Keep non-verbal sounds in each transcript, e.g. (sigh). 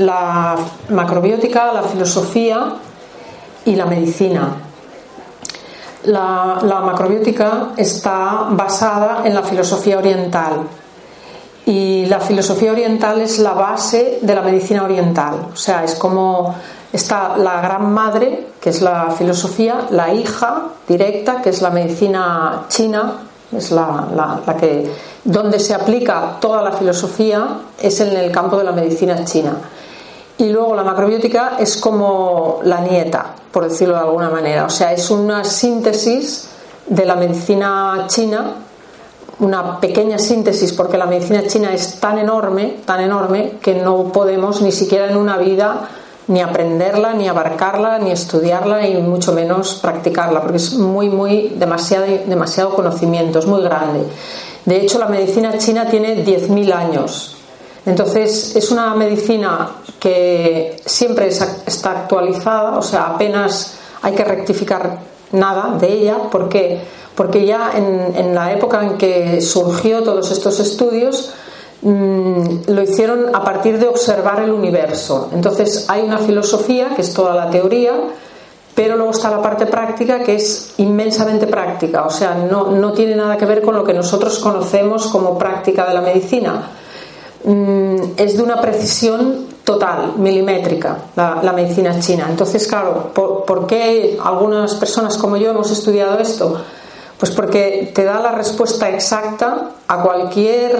La macrobiótica, la filosofía y la medicina. La, macrobiótica está basada en la filosofía oriental y la filosofía oriental es la base de la medicina oriental. O sea, es como está la gran madre, que es la filosofía, la hija directa, que es la medicina china, es la que donde se aplica toda la filosofía es en el campo de la medicina china. Y luego la macrobiótica es como la nieta, por decirlo de alguna manera. O sea, es una síntesis de la medicina china, una pequeña síntesis, porque la medicina china es tan enorme, tan enorme, que no podemos ni siquiera en una vida ni aprenderla, ni abarcarla, ni estudiarla, y mucho menos practicarla, porque es muy, muy demasiado, demasiado conocimiento, es muy grande. De hecho, la medicina china tiene 10.000 años. Entonces, es una medicina que siempre está actualizada, o sea, apenas hay que rectificar nada de ella. ¿Por qué? Porque ya en, la época en que surgió todos estos estudios, mmm, lo hicieron a partir de observar el universo. Entonces, hay una filosofía, que es toda la teoría, pero luego está la parte práctica que es inmensamente práctica, o sea, no, no tiene nada que ver con lo que nosotros conocemos como práctica de la medicina. Mm, es de una precisión total, milimétrica, la, medicina china. Entonces, claro, ¿por, ¿por, qué algunas personas como yo hemos estudiado esto? Pues porque te da la respuesta exacta a cualquier,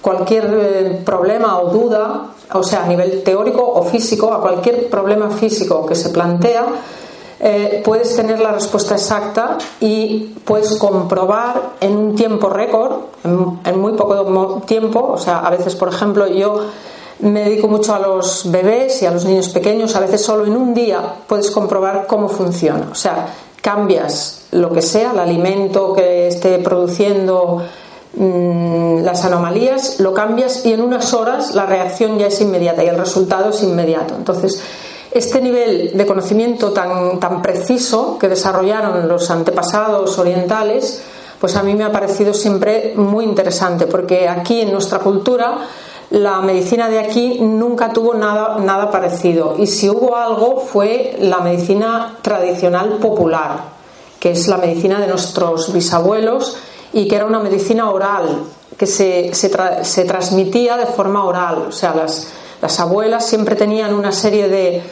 cualquier eh, problema o duda, o sea, a nivel teórico o físico, a cualquier problema físico que se plantea, eh, puedes tener la respuesta exacta y puedes comprobar en un tiempo récord, en, muy poco tiempo, o sea, a veces, por ejemplo, yo me dedico mucho a los bebés y a los niños pequeños, a veces solo en un día puedes comprobar cómo funciona, o sea, cambias lo que sea, el alimento que esté produciendo mmm, las anomalías, lo cambias y en unas horas la reacción ya es inmediata y el resultado es inmediato. Entonces, este nivel de conocimiento tan, tan preciso que desarrollaron los antepasados orientales, pues a mí me ha parecido siempre muy interesante, porque aquí en nuestra cultura la medicina de aquí nunca tuvo nada, nada parecido. Y si hubo algo fue la medicina tradicional popular, que es la medicina de nuestros bisabuelos y que era una medicina oral, que se, se, tra se transmitía de forma oral. O sea, las, las abuelas siempre tenían una serie de,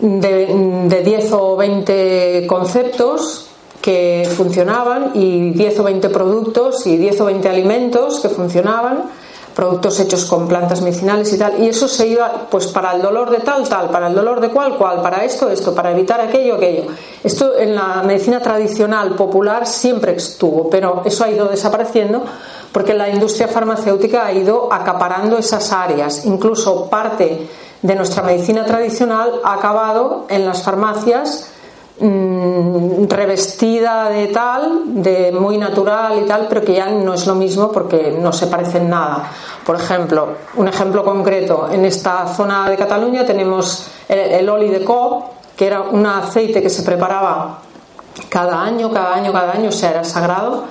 de, de 10 o 20 conceptos que funcionaban y 10 o 20 productos y 10 o 20 alimentos que funcionaban, productos hechos con plantas medicinales y tal, y eso se iba pues para el dolor de tal, tal, para el dolor de cual, cual, para esto, esto, para evitar aquello, aquello. Esto en la medicina tradicional, popular, siempre estuvo, pero eso ha ido desapareciendo porque la industria farmacéutica ha ido acaparando esas áreas, incluso parte de nuestra medicina tradicional ha acabado en las farmacias mmm, revestida de tal, de muy natural y tal, pero que ya no es lo mismo porque no se parecen nada. Por ejemplo, un ejemplo concreto, en esta zona de Cataluña tenemos el, el oli de cop, que era un aceite que se preparaba cada año, cada año, cada año, o sea, era sagrado.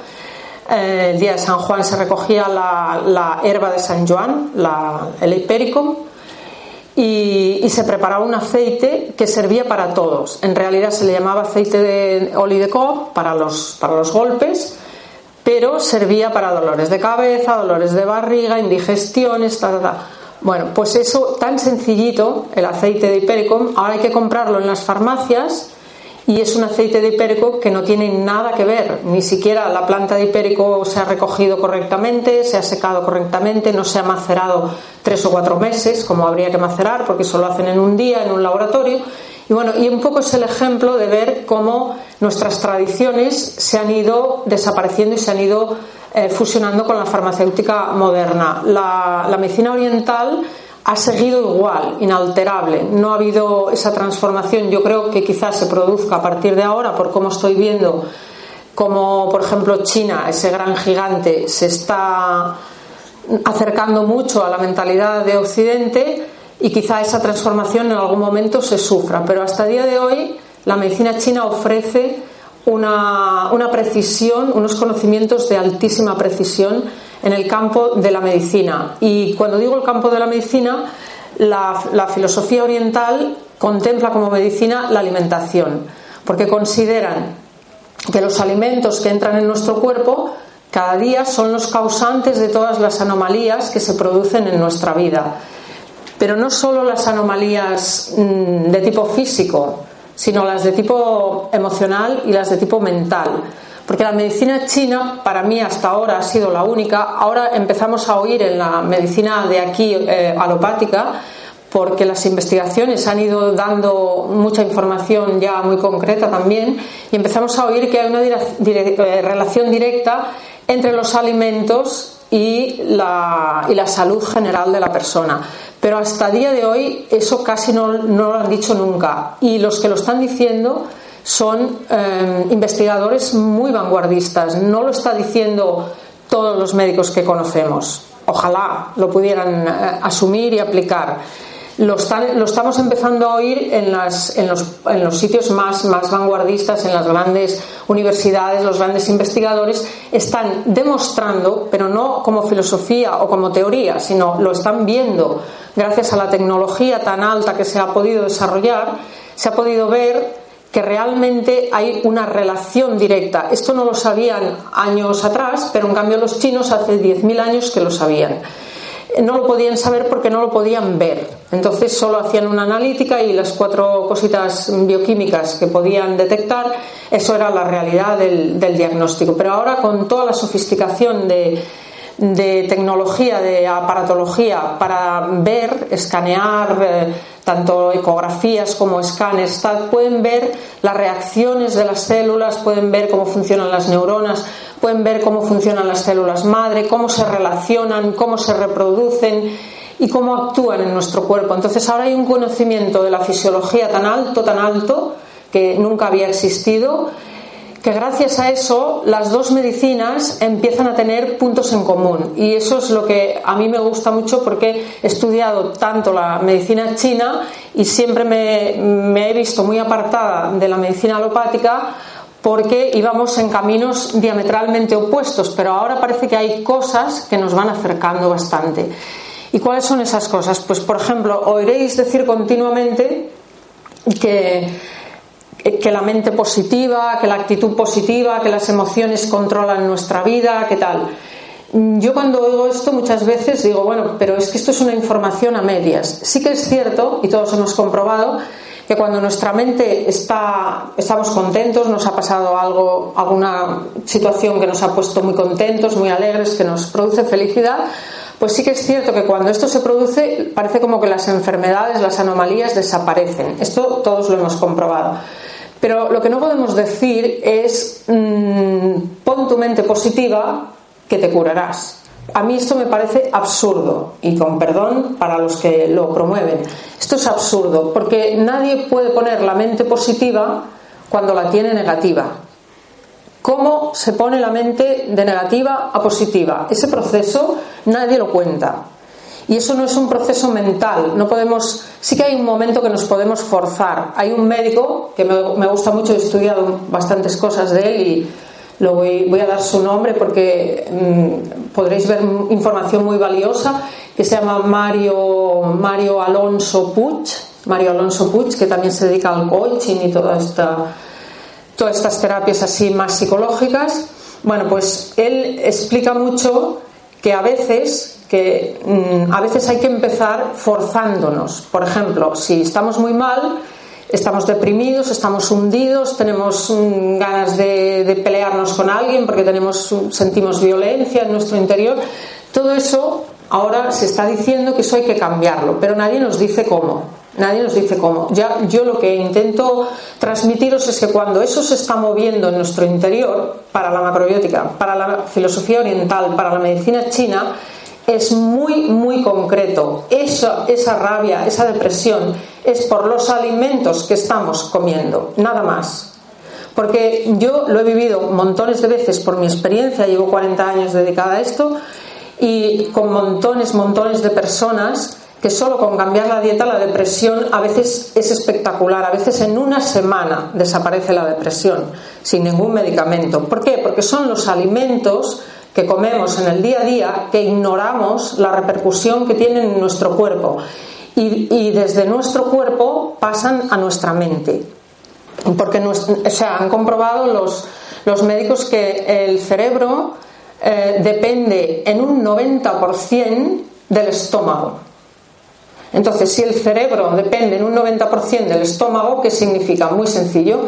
Eh, el día de San Juan se recogía la, la herba de San Juan, la, el hipérico, y, se preparaba un aceite que servía para todos. En realidad se le llamaba aceite de oli de cob para los, para los golpes, pero servía para dolores de cabeza, dolores de barriga, indigestiones, ta, ta, Bueno, pues eso tan sencillito, el aceite de hipericum, ahora hay que comprarlo en las farmacias y es un aceite de hipérico que no tiene nada que ver, ni siquiera la planta de hipérico se ha recogido correctamente, se ha secado correctamente, no se ha macerado tres o cuatro meses como habría que macerar porque eso lo hacen en un día en un laboratorio. Y bueno, y un poco es el ejemplo de ver cómo nuestras tradiciones se han ido desapareciendo y se han ido eh, fusionando con la farmacéutica moderna. La, la medicina oriental ha seguido igual, inalterable. No ha habido esa transformación. Yo creo que quizás se produzca a partir de ahora, por cómo estoy viendo como, por ejemplo, China, ese gran gigante, se está acercando mucho a la mentalidad de Occidente y quizá esa transformación en algún momento se sufra. Pero hasta el día de hoy, la medicina china ofrece una, una precisión, unos conocimientos de altísima precisión en el campo de la medicina. Y cuando digo el campo de la medicina, la, filosofía oriental contempla como medicina la alimentación, porque consideran que los alimentos que entran en nuestro cuerpo cada día son los causantes de todas las anomalías que se producen en nuestra vida. Pero no solo las anomalías mm, de tipo físico, sino las de tipo emocional y las de tipo mental. Porque la medicina china, para mí hasta ahora ha sido la única. Ahora empezamos a oír en la medicina de aquí eh, alopática, porque las investigaciones han ido dando mucha información ya muy concreta también, y empezamos a oír que hay una eh, relación directa entre los alimentos y la, y la, salud general de la persona. Pero hasta el día de hoy eso casi no, no lo han dicho nunca. Y los que lo están diciendo son eh, investigadores muy vanguardistas. No lo está diciendo todos los médicos que conocemos. Ojalá lo pudieran eh, asumir y aplicar. Lo, estamos empezando a oír en, los, sitios más, más vanguardistas, en las grandes universidades, los grandes investigadores están demostrando, pero no como filosofía o como teoría, sino lo están viendo gracias a la tecnología tan alta que se ha podido desarrollar, se ha podido ver que realmente hay una relación directa. Esto no lo sabían años atrás, pero en cambio los chinos hace 10.000 años que lo sabían. No lo podían saber porque no lo podían ver. Entonces solo hacían una analítica y las cuatro cositas bioquímicas que podían detectar, eso era la realidad del, diagnóstico. Pero ahora con toda la sofisticación de, de tecnología, de aparatología para ver, escanear, eh, tanto ecografías como escáneres, pueden ver las reacciones de las células, pueden ver cómo funcionan las neuronas, pueden ver cómo funcionan las células madre, cómo se relacionan, cómo se reproducen y cómo actúan en nuestro cuerpo. Entonces ahora hay un conocimiento de la fisiología tan alto, tan alto, que nunca había existido que gracias a eso las dos medicinas empiezan a tener puntos en común. Y eso es lo que a mí me gusta mucho porque he estudiado tanto la medicina china y siempre me, he visto muy apartada de la medicina alopática porque íbamos en caminos diametralmente opuestos, pero ahora parece que hay cosas que nos van acercando bastante. ¿Y cuáles son esas cosas? Pues, por ejemplo, oiréis decir continuamente que que la mente positiva, que la actitud positiva, que las emociones controlan nuestra vida, ¿qué tal? Yo cuando oigo esto muchas veces digo, bueno, pero es que esto es una información a medias. Sí que es cierto, y todos hemos comprobado, que cuando nuestra mente está, estamos contentos, nos ha pasado algo, alguna situación que nos ha puesto muy contentos, muy alegres, que nos produce felicidad, pues sí que es cierto que cuando esto se produce parece como que las enfermedades, las anomalías desaparecen. Esto todos lo hemos comprobado. Pero lo que no podemos decir es mmm, pon tu mente positiva que te curarás. A mí esto me parece absurdo y con perdón para los que lo promueven. Esto es absurdo porque nadie puede poner la mente positiva cuando la tiene negativa. ¿Cómo se pone la mente de negativa a positiva? Ese proceso nadie lo cuenta. Y eso no es un proceso mental, no podemos, sí que hay un momento que nos podemos forzar. Hay un médico que me, gusta mucho, he estudiado bastantes cosas de él y lo voy, voy a dar su nombre porque mm, podréis ver información muy valiosa, que se llama Mario, Mario Alonso Puig, Mario Alonso Puig, que también se dedica al coaching y toda esta, todas estas terapias así más psicológicas. Bueno, pues él explica mucho que a veces que mm, a veces hay que empezar forzándonos. Por ejemplo, si estamos muy mal, estamos deprimidos, estamos hundidos, tenemos mm, ganas de, pelearnos con alguien porque tenemos, sentimos violencia en nuestro interior. Todo eso ahora se está diciendo que eso hay que cambiarlo, pero nadie nos dice cómo. Nadie nos dice cómo. Yo lo que intento transmitiros es que cuando eso se está moviendo en nuestro interior, para la macrobiótica, para la filosofía oriental, para la medicina china, es muy, muy concreto. Esa, esa rabia, esa depresión, es por los alimentos que estamos comiendo, nada más. Porque yo lo he vivido montones de veces por mi experiencia, llevo 40 años dedicada a esto, y con montones, montones de personas que solo con cambiar la dieta la depresión a veces es espectacular, a veces en una semana desaparece la depresión sin ningún medicamento. ¿Por qué? Porque son los alimentos que comemos en el día a día que ignoramos la repercusión que tienen en nuestro cuerpo y, desde nuestro cuerpo pasan a nuestra mente. Porque o han comprobado los, los médicos que el cerebro eh, depende en un 90% del estómago. Entonces, si el cerebro depende en un 90% del estómago, ¿qué significa? Muy sencillo,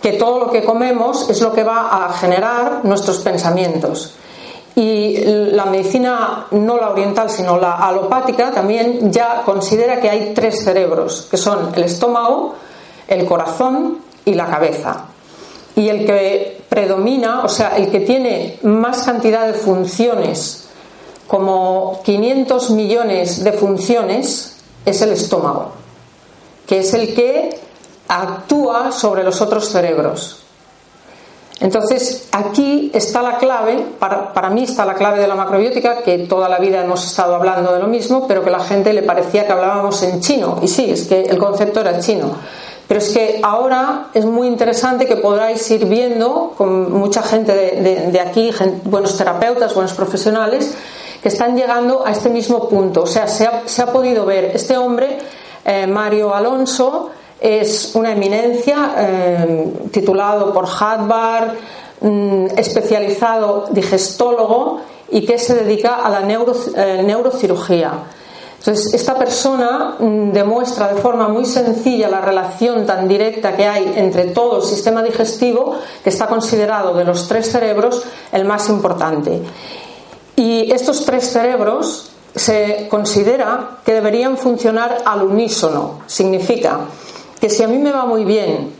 que todo lo que comemos es lo que va a generar nuestros pensamientos. Y la medicina no la oriental, sino la alopática, también ya considera que hay tres cerebros, que son el estómago, el corazón y la cabeza. Y el que predomina, o sea, el que tiene más cantidad de funciones, como 500 millones de funciones, es el estómago, que es el que actúa sobre los otros cerebros. Entonces, aquí está la clave, para, mí está la clave de la macrobiótica, que toda la vida hemos estado hablando de lo mismo, pero que la gente le parecía que hablábamos en chino. Y sí, es que el concepto era chino. Pero es que ahora es muy interesante que podáis ir viendo con mucha gente de, aquí, buenos terapeutas, buenos profesionales, que están llegando a este mismo punto. O sea, se ha, podido ver este hombre, eh, Mario Alonso, es una eminencia, eh, titulado por Harvard, mm, especializado digestólogo y que se dedica a la eh, neurocirugía. Entonces, esta persona mm, demuestra de forma muy sencilla la relación tan directa que hay entre todo el sistema digestivo, que está considerado de los tres cerebros el más importante. Y estos tres cerebros se considera que deberían funcionar al unísono. Significa que si a mí me va muy bien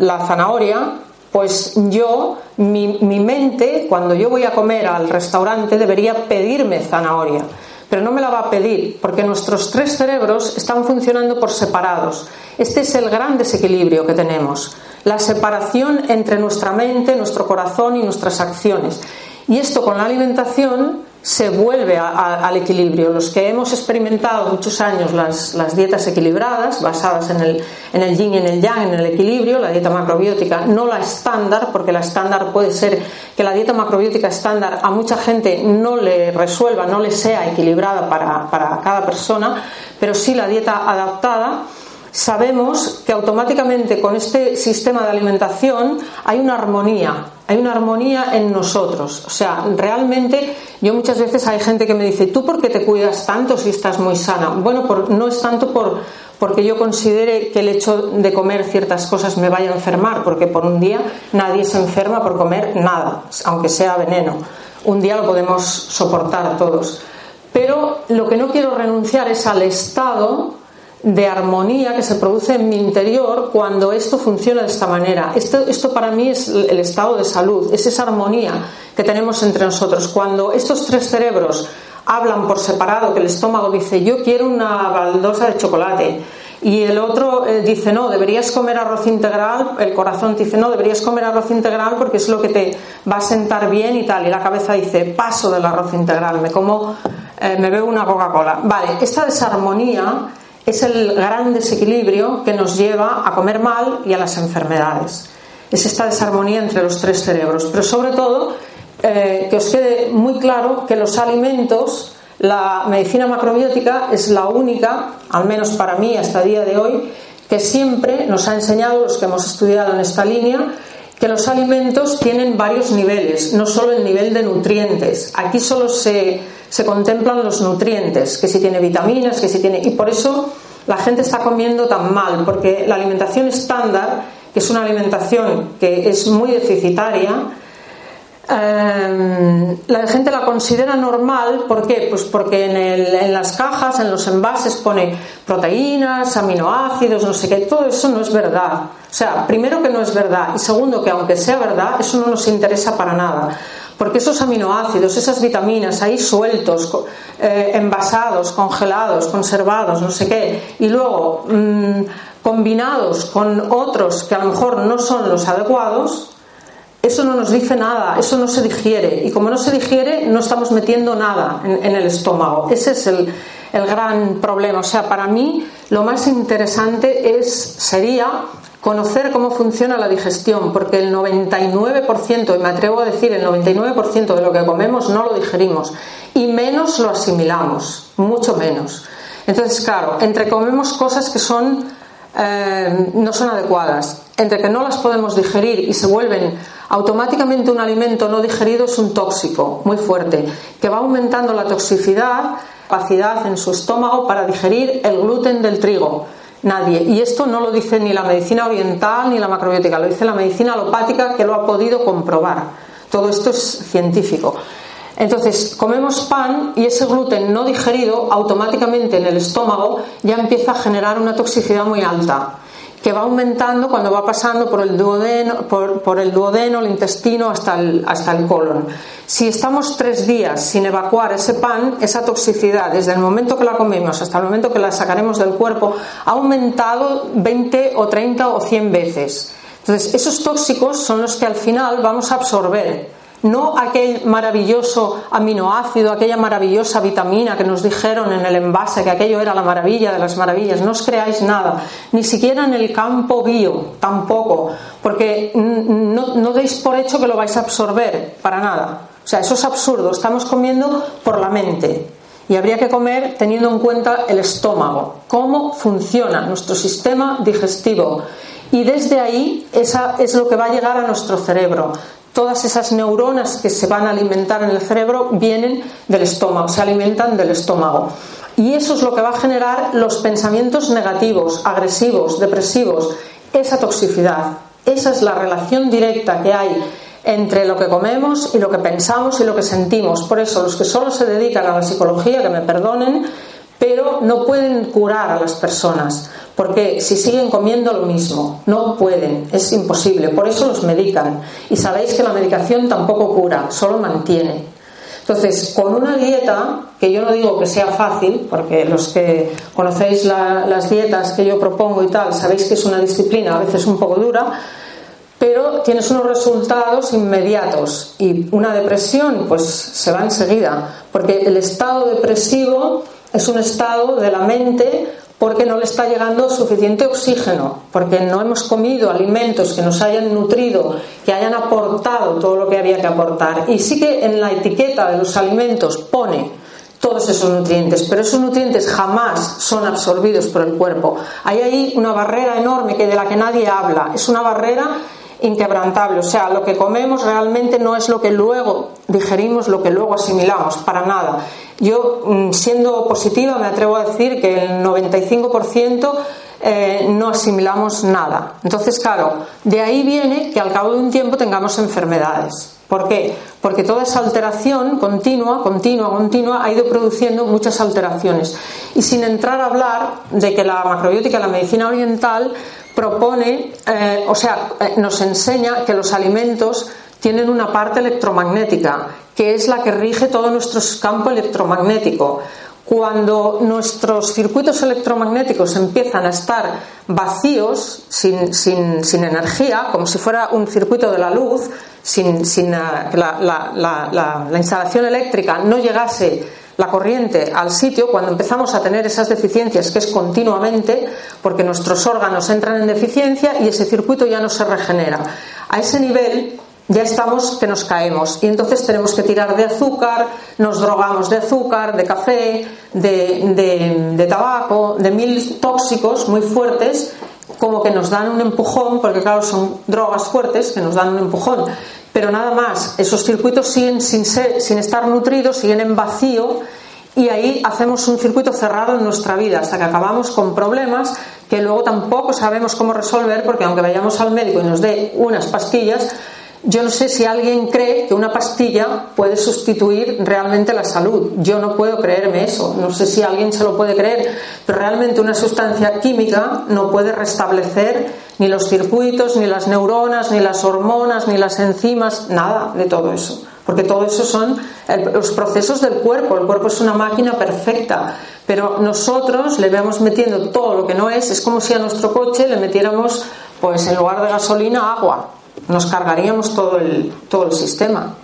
la zanahoria, pues yo, mi, mente, cuando yo voy a comer al restaurante, debería pedirme zanahoria. Pero no me la va a pedir, porque nuestros tres cerebros están funcionando por separados. Este es el gran desequilibrio que tenemos, la separación entre nuestra mente, nuestro corazón y nuestras acciones. Y esto con la alimentación se vuelve al equilibrio. Los que hemos experimentado muchos años las, dietas equilibradas, basadas en el, en el yin y en el yang, en el equilibrio, la dieta macrobiótica, no la estándar, porque la estándar puede ser que la dieta macrobiótica estándar a mucha gente no le resuelva, no le sea equilibrada para, para cada persona, pero sí la dieta adaptada sabemos que automáticamente con este sistema de alimentación hay una armonía, hay una armonía en nosotros. O sea, realmente yo muchas veces hay gente que me dice, ¿tú por qué te cuidas tanto si estás muy sana? Bueno, no es tanto por, porque yo considere que el hecho de comer ciertas cosas me vaya a enfermar, porque por un día nadie se enferma por comer nada, aunque sea veneno. Un día lo podemos soportar todos. Pero lo que no quiero renunciar es al estado de armonía que se produce en mi interior cuando esto funciona de esta manera. Esto, esto para mí es el estado de salud, es esa armonía que tenemos entre nosotros. Cuando estos tres cerebros hablan por separado, que el estómago dice yo quiero una baldosa de chocolate y el otro eh, dice no, deberías comer arroz integral, el corazón dice no, deberías comer arroz integral porque es lo que te va a sentar bien y tal, y la cabeza dice paso del arroz integral, me como, eh, me bebo una Coca-Cola. Vale, esta desarmonía es el gran desequilibrio que nos lleva a comer mal y a las enfermedades. es esta desarmonía entre los tres cerebros. Pero sobre todo, eh, que os quede muy claro que los alimentos, la medicina macrobiótica es la única, al menos para mí hasta el día de hoy, que siempre nos ha enseñado, los que hemos estudiado en esta línea, que los alimentos tienen varios niveles, no solo el nivel de nutrientes. Aquí solo se, se contemplan los nutrientes, que si tiene vitaminas, que si tiene. Y por eso la gente está comiendo tan mal, porque la alimentación estándar, que es una alimentación que es muy deficitaria, eh, la gente la considera normal, ¿por qué? Pues porque en, en, las cajas, en los envases pone proteínas, aminoácidos, no sé qué, todo eso no es verdad. O sea, primero que no es verdad y segundo que aunque sea verdad, eso no nos interesa para nada. Porque esos aminoácidos, esas vitaminas ahí sueltos, eh, envasados, congelados, conservados, no sé qué, y luego mmm, combinados con otros que a lo mejor no son los adecuados, eso no nos dice nada, eso no se digiere. Y como no se digiere, no estamos metiendo nada en, en el estómago. Ese es el, el, gran problema. O sea, para mí lo más interesante es, sería conocer cómo funciona la digestión, porque el 99%, y me atrevo a decir el 99% de lo que comemos no lo digerimos y menos lo asimilamos, mucho menos. Entonces, claro, entre comemos cosas que son eh, no son adecuadas, entre que no las podemos digerir y se vuelven automáticamente un alimento no digerido es un tóxico muy fuerte, que va aumentando la toxicidad, capacidad en su estómago para digerir el gluten del trigo. Nadie. Y esto no lo dice ni la medicina oriental ni la macrobiótica, lo dice la medicina alopática que lo ha podido comprobar. Todo esto es científico. Entonces, comemos pan y ese gluten no digerido automáticamente en el estómago ya empieza a generar una toxicidad muy alta que va aumentando cuando va pasando por el duodeno, por, el, duodeno el intestino, hasta el, hasta el colon. Si estamos tres días sin evacuar ese pan, esa toxicidad, desde el momento que la comemos hasta el momento que la sacaremos del cuerpo, ha aumentado 20 o 30 o 100 veces. Entonces, esos tóxicos son los que al final vamos a absorber no aquel maravilloso aminoácido, aquella maravillosa vitamina que nos dijeron en el envase que aquello era la maravilla de las maravillas. No os creáis nada, ni siquiera en el campo bio, tampoco, porque no, no deis por hecho que lo vais a absorber, para nada. O sea, eso es absurdo, estamos comiendo por la mente. Y habría que comer teniendo en cuenta el estómago, cómo funciona nuestro sistema digestivo. Y desde ahí esa es lo que va a llegar a nuestro cerebro todas esas neuronas que se van a alimentar en el cerebro vienen del estómago, se alimentan del estómago. Y eso es lo que va a generar los pensamientos negativos, agresivos, depresivos, esa toxicidad. Esa es la relación directa que hay entre lo que comemos y lo que pensamos y lo que sentimos. Por eso los que solo se dedican a la psicología, que me perdonen, pero no pueden curar a las personas, porque si siguen comiendo lo mismo, no pueden, es imposible, por eso los medican. Y sabéis que la medicación tampoco cura, solo mantiene. Entonces, con una dieta, que yo no digo que sea fácil, porque los que conocéis la, las dietas que yo propongo y tal, sabéis que es una disciplina a veces un poco dura, pero tienes unos resultados inmediatos y una depresión pues se va enseguida, porque el estado depresivo es un estado de la mente porque no le está llegando suficiente oxígeno, porque no hemos comido alimentos que nos hayan nutrido, que hayan aportado todo lo que había que aportar. Y sí que en la etiqueta de los alimentos pone todos esos nutrientes, pero esos nutrientes jamás son absorbidos por el cuerpo. Hay ahí una barrera enorme que de la que nadie habla. Es una barrera inquebrantable. O sea, lo que comemos realmente no es lo que luego digerimos, lo que luego asimilamos, para nada. Yo, mm, siendo positiva, me atrevo a decir que el 95% eh, no asimilamos nada. Entonces, claro, de ahí viene que al cabo de un tiempo tengamos enfermedades. ¿Por qué? Porque toda esa alteración continua, continua, continua ha ido produciendo muchas alteraciones. Y sin entrar a hablar de que la macrobiótica, la medicina oriental, propone, eh, o sea, eh, nos enseña que los alimentos tienen una parte electromagnética, que es la que rige todo nuestro campo electromagnético. Cuando nuestros circuitos electromagnéticos empiezan a estar vacíos, sin, sin, sin energía, como si fuera un circuito de la luz, sin, sin que la, la, la, la, instalación eléctrica no llegase la corriente al sitio, cuando empezamos a tener esas deficiencias, que es continuamente, porque nuestros órganos entran en deficiencia y ese circuito ya no se regenera. A ese nivel ya estamos que nos caemos y entonces tenemos que tirar de azúcar, nos drogamos de azúcar, de café, de, tabaco, de mil tóxicos muy fuertes, como que nos dan un empujón, porque claro, son drogas fuertes que nos dan un empujón, pero nada más, esos circuitos siguen sin, sin estar nutridos, siguen en vacío y ahí hacemos un circuito cerrado en nuestra vida hasta que acabamos con problemas que luego tampoco sabemos cómo resolver porque aunque vayamos al médico y nos dé unas pastillas, yo no sé si alguien cree que una pastilla puede sustituir realmente la salud. Yo no puedo creerme eso. No sé si alguien se lo puede creer, pero realmente una sustancia química no puede restablecer ni los circuitos, ni las neuronas, ni las hormonas, ni las enzimas, nada de todo eso. Porque todo eso son los procesos del cuerpo. El cuerpo es una máquina perfecta. Pero nosotros le vamos metiendo todo lo que no es. Es como si a nuestro coche le metiéramos, pues en lugar de gasolina, agua nos cargaríamos todo el, todo el sistema,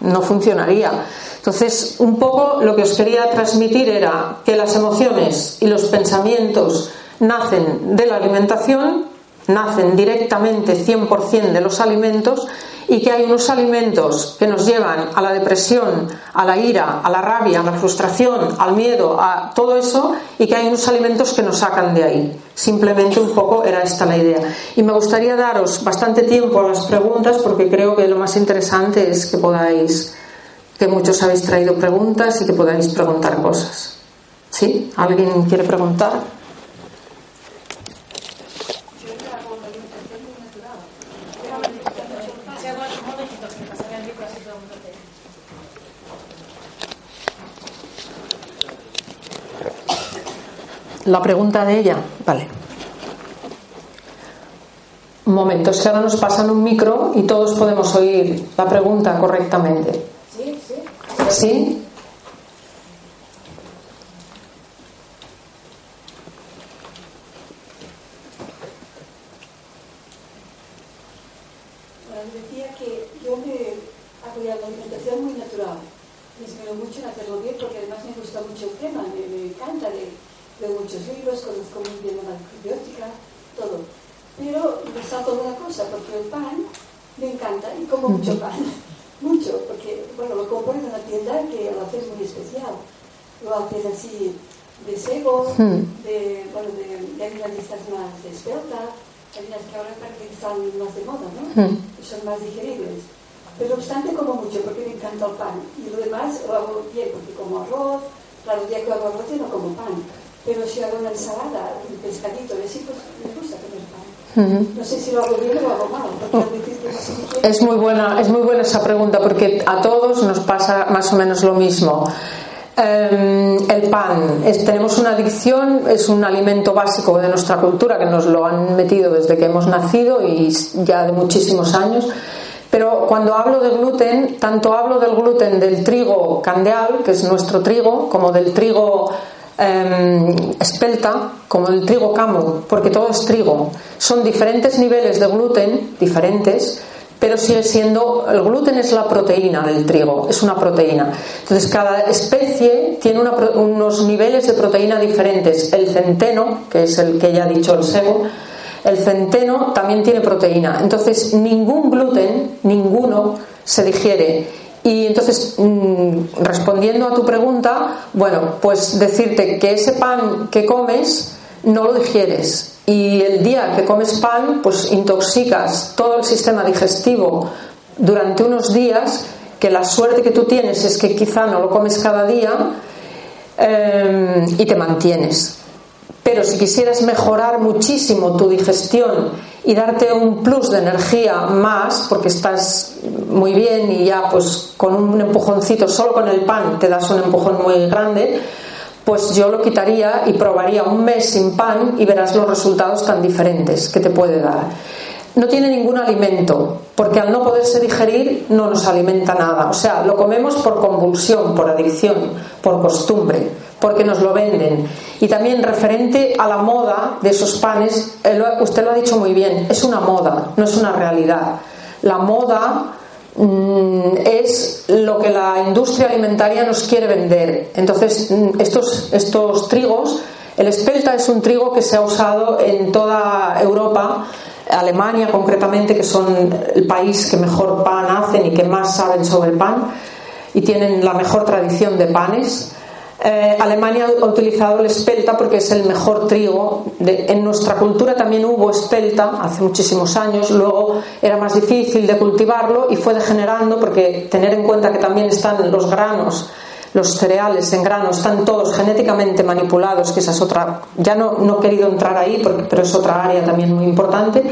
no funcionaría. Entonces, un poco lo que os quería transmitir era que las emociones y los pensamientos nacen de la alimentación, nacen directamente 100% de los alimentos y que hay unos alimentos que nos llevan a la depresión, a la ira, a la rabia, a la frustración, al miedo, a todo eso, y que hay unos alimentos que nos sacan de ahí. Simplemente un poco era esta la idea. Y me gustaría daros bastante tiempo a las preguntas porque creo que lo más interesante es que podáis, que muchos habéis traído preguntas y que podáis preguntar cosas. ¿Sí? ¿Alguien quiere preguntar? La pregunta de ella, vale. Un momento, es que ahora nos pasan un micro y todos podemos oír la pregunta correctamente. Sí, sí. ¿Sí? como mucho pan, mucho, porque bueno, lo compras en una tienda que lo haces muy especial. Lo haces así de sego, de, bueno, de, de más de espelta, harinas que ahora están más de moda, ¿no? Son más digeribles. Pero obstante como mucho, porque me encanta el pan. Y lo demás lo hago bien, porque como arroz, claro, el día que hago arroz no como pan. Pero si hago una ensalada, un pescadito, y así, pues me gusta. Es muy buena, es muy buena esa pregunta porque a todos nos pasa más o menos lo mismo. Em, el pan, tenemos una adicción, es un alimento básico de nuestra cultura que nos lo han metido desde que hemos nacido y ya de muchísimos años. Pero cuando hablo de gluten, tanto hablo del gluten del trigo candeal, que es nuestro trigo, como del trigo Em, espelta como el trigo camo, porque todo es trigo. Son diferentes niveles de gluten, diferentes, pero sigue siendo, el gluten es la proteína del trigo, es una proteína. Entonces cada especie tiene unos niveles de proteína diferentes. El centeno, que es el que ya ha dicho el sego, el centeno también tiene proteína. Entonces ningún gluten, ninguno, se digiere y entonces, mm, respondiendo a tu pregunta, bueno, pues decirte que ese pan que comes no lo digieres. Y el día que comes pan, pues intoxicas todo el sistema digestivo durante unos días, que la suerte que tú tienes es que quizá no lo comes cada día eh, y te mantienes. Pero si quisieras mejorar muchísimo tu digestión y darte un plus de energía más, porque estás muy bien y ya pues con un empujoncito, solo con el pan te das un empujón muy grande, pues yo lo quitaría y probaría un mes sin pan y verás los resultados tan diferentes que te puede dar. No tiene ningún alimento, porque al no poderse digerir no nos alimenta nada. O sea, lo comemos por convulsión, por adicción, por costumbre porque nos lo venden. Y también referente a la moda de esos panes, usted lo ha dicho muy bien, es una moda, no es una realidad. La moda mm, es lo que la industria alimentaria nos quiere vender. Entonces, mm, estos, estos trigos, el espelta es un trigo que se ha usado en toda Europa, Alemania concretamente, que son el país que mejor pan hacen y que más saben sobre pan y tienen la mejor tradición de panes. Eh, Alemania ha utilizado el espelta porque es el mejor trigo. en nuestra cultura también hubo espelta hace muchísimos años, luego era más difícil de cultivarlo y fue degenerando porque tener en cuenta que también están los granos, los cereales en grano, están todos genéticamente manipulados, que esa es otra, ya no, no he querido entrar ahí, pero es otra área también muy importante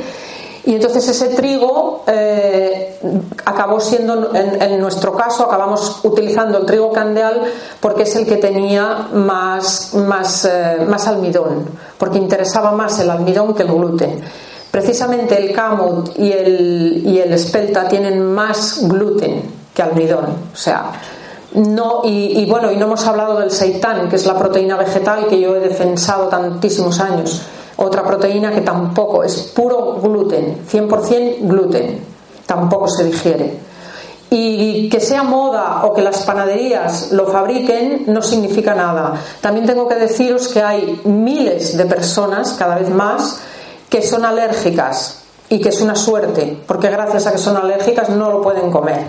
y entonces ese trigo eh, acabó siendo, en, nuestro caso, acabamos utilizando el trigo candeal porque es el que tenía más, más, eh, más almidón, porque interesaba más el almidón que el gluten. Precisamente el camut y el, y el espelta tienen más gluten que almidón. O sea, no, y, y, bueno, y no hemos hablado del seitán, que es la proteína vegetal que yo he defensado tantísimos años otra proteína que tampoco es puro gluten, 100% gluten, tampoco se digiere. Y que sea moda o que las panaderías lo fabriquen no significa nada. También tengo que deciros que hay miles de personas, cada vez más, que son alérgicas y que es una suerte, porque gracias a que son alérgicas no lo pueden comer.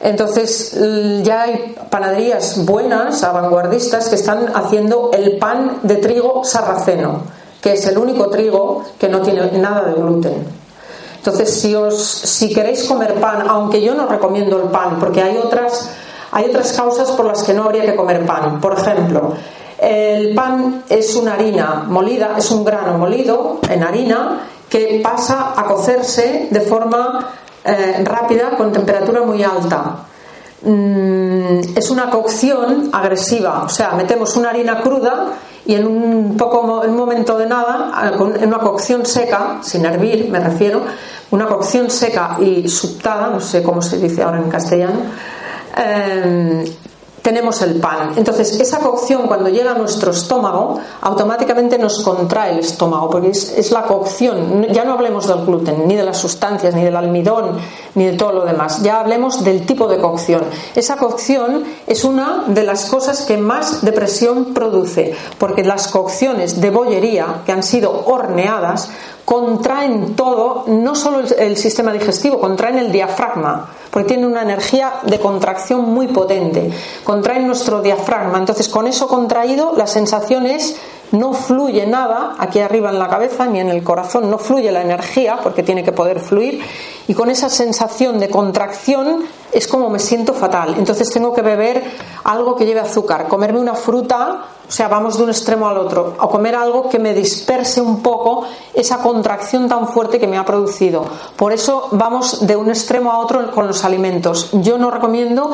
Entonces ya hay panaderías buenas, vanguardistas, que están haciendo el pan de trigo sarraceno que es el único trigo que no tiene nada de gluten. Entonces, si, os, si queréis comer pan, aunque yo no recomiendo el pan, porque hay otras, hay otras causas por las que no habría que comer pan. Por ejemplo, el pan es una harina molida, es un grano molido en harina que pasa a cocerse de forma eh, rápida con temperatura muy alta. Mm, es una cocción agresiva, o sea, metemos una harina cruda y en un poco en momento de nada, en una cocción seca, sin hervir me refiero, una cocción seca y subtada, no sé cómo se dice ahora en castellano, eh, tenemos el pan. Entonces, esa cocción cuando llega a nuestro estómago, automáticamente nos contrae el estómago, porque es, la cocción. Ya no hablemos del gluten, ni de las sustancias, ni del almidón, ni de todo lo demás. Ya hablemos del tipo de cocción. Esa cocción es una de las cosas que más depresión produce, porque las cocciones de bollería, que han sido horneadas, contraen todo, no solo el, sistema digestivo, contraen el diafragma, porque tiene una energía de contracción muy potente, contraen nuestro diafragma. Entonces, con eso contraído, la sensación es no fluye nada aquí arriba en la cabeza ni en el corazón, no fluye la energía porque tiene que poder fluir y con esa sensación de contracción es como me siento fatal. Entonces tengo que beber algo que lleve azúcar, comerme una fruta, o sea, vamos de un extremo al otro, o comer algo que me disperse un poco esa contracción tan fuerte que me ha producido. Por eso vamos de un extremo a otro con los alimentos. Yo no recomiendo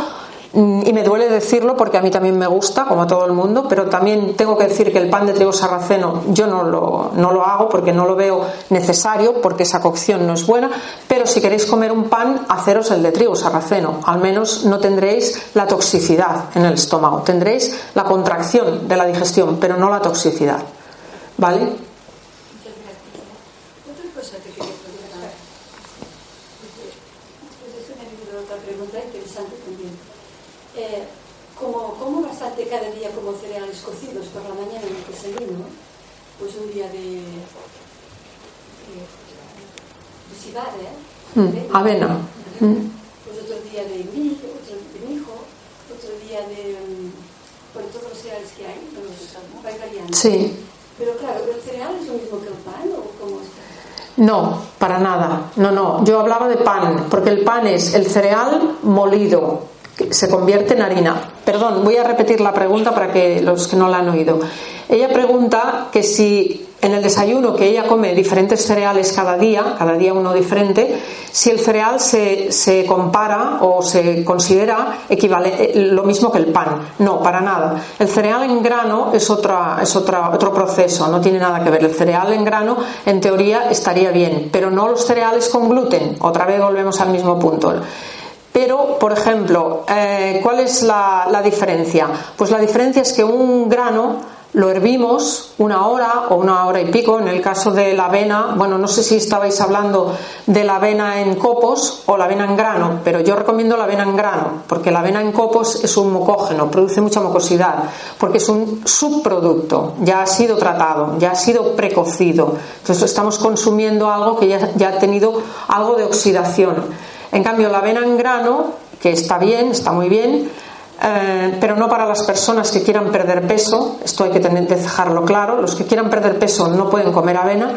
y me duele decirlo porque a mí también me gusta, como a todo el mundo, pero también tengo que decir que el pan de trigo sarraceno yo no lo, no lo hago porque no lo veo necesario, porque esa cocción no es buena, pero si queréis comer un pan, haceros el de trigo sarraceno, al menos no tendréis la toxicidad en el estómago, tendréis la contracción de la digestión, pero no la toxicidad. ¿Vale? Cada día como cereales cocidos por la mañana en el desayuno, pues un día de, de, de cibada, mm, avena, mm. pues otro día de mijo, otro de mijo, otro día de por todos los cereales que hay, va variando. Sí. Pero claro, ¿el cereal es lo mismo que el pan o cómo está? No, para nada. No, no. Yo hablaba de pan, porque el pan es el cereal molido, se convierte en harina. Perdón, voy a repetir la pregunta para que los que no la han oído. Ella pregunta que si en el desayuno que ella come diferentes cereales cada día, cada día uno diferente, si el cereal se, se compara o se considera equivale, eh, lo mismo que el pan. No, para nada. El cereal en grano es, otra, es otra, otro proceso, no tiene nada que ver. El cereal en grano, en teoría, estaría bien, pero no los cereales con gluten. Otra vez volvemos al mismo punto. Pero, por ejemplo, eh, ¿cuál es la, diferencia? Pues la diferencia es que un grano lo hervimos una hora o una hora y pico. En el caso de la avena, bueno, no sé si estabais hablando de la avena en copos o la avena en grano, pero yo recomiendo la avena en grano, porque la avena en copos es un mucógeno, produce mucha mucosidad, porque es un subproducto, ya ha sido tratado, ya ha sido precocido. Entonces estamos consumiendo algo que ya, ya ha tenido algo de oxidación. En cambio, la avena en grano, que está bien, está muy bien, eh, pero no para las personas que quieran perder peso, esto hay que dejarlo claro, los que quieran perder peso no pueden comer avena,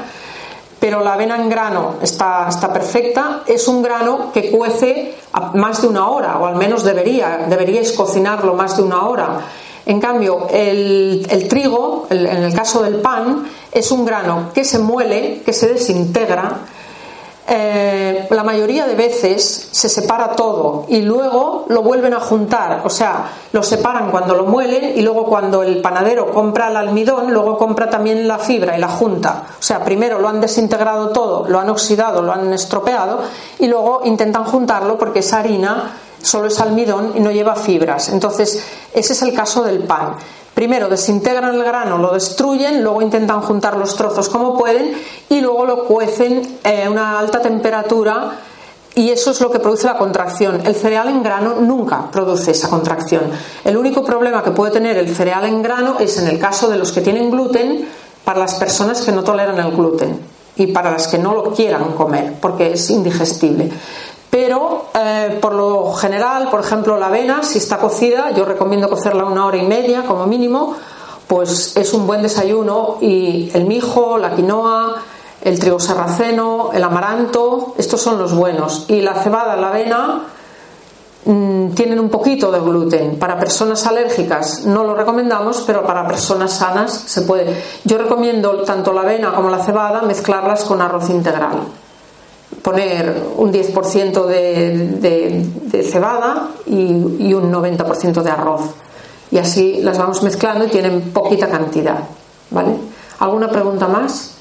pero la avena en grano está, está perfecta, es un grano que cuece más de una hora, o al menos debería, deberíais cocinarlo más de una hora. En cambio, el trigo, en el caso del pan, es un grano que se muele, que se desintegra, eh, la mayoría de veces se separa todo y luego lo vuelven a juntar, o sea, lo separan cuando lo muelen y luego cuando el panadero compra el almidón, luego compra también la fibra y la junta. O sea, primero lo han desintegrado todo, lo han oxidado, lo han estropeado y luego intentan juntarlo porque esa harina solo es almidón y no lleva fibras. Entonces, ese es el caso del pan. Primero desintegran el grano, lo destruyen, luego intentan juntar los trozos como pueden y luego lo cuecen a una alta temperatura y eso es lo que produce la contracción. El cereal en grano nunca produce esa contracción. El único problema que puede tener el cereal en grano es en el caso de los que tienen gluten para las personas que no toleran el gluten y para las que no lo quieran comer porque es indigestible eh, por lo general, por ejemplo, la avena, si está cocida, yo recomiendo cocerla una hora y media como mínimo, pues es un buen desayuno y el mijo, la quinoa, el trigo sarraceno, el amaranto, estos son los buenos. Y la cebada, la avena, mm, tienen un poquito de gluten. Para personas alérgicas no lo recomendamos, pero para personas sanas se puede. Yo recomiendo tanto la avena como la cebada mezclarlas con arroz integral poner un 10% de, de, cebada y, y un 90% de arroz. Y así las vamos mezclando y tienen poquita cantidad. ¿Vale? ¿Alguna pregunta más?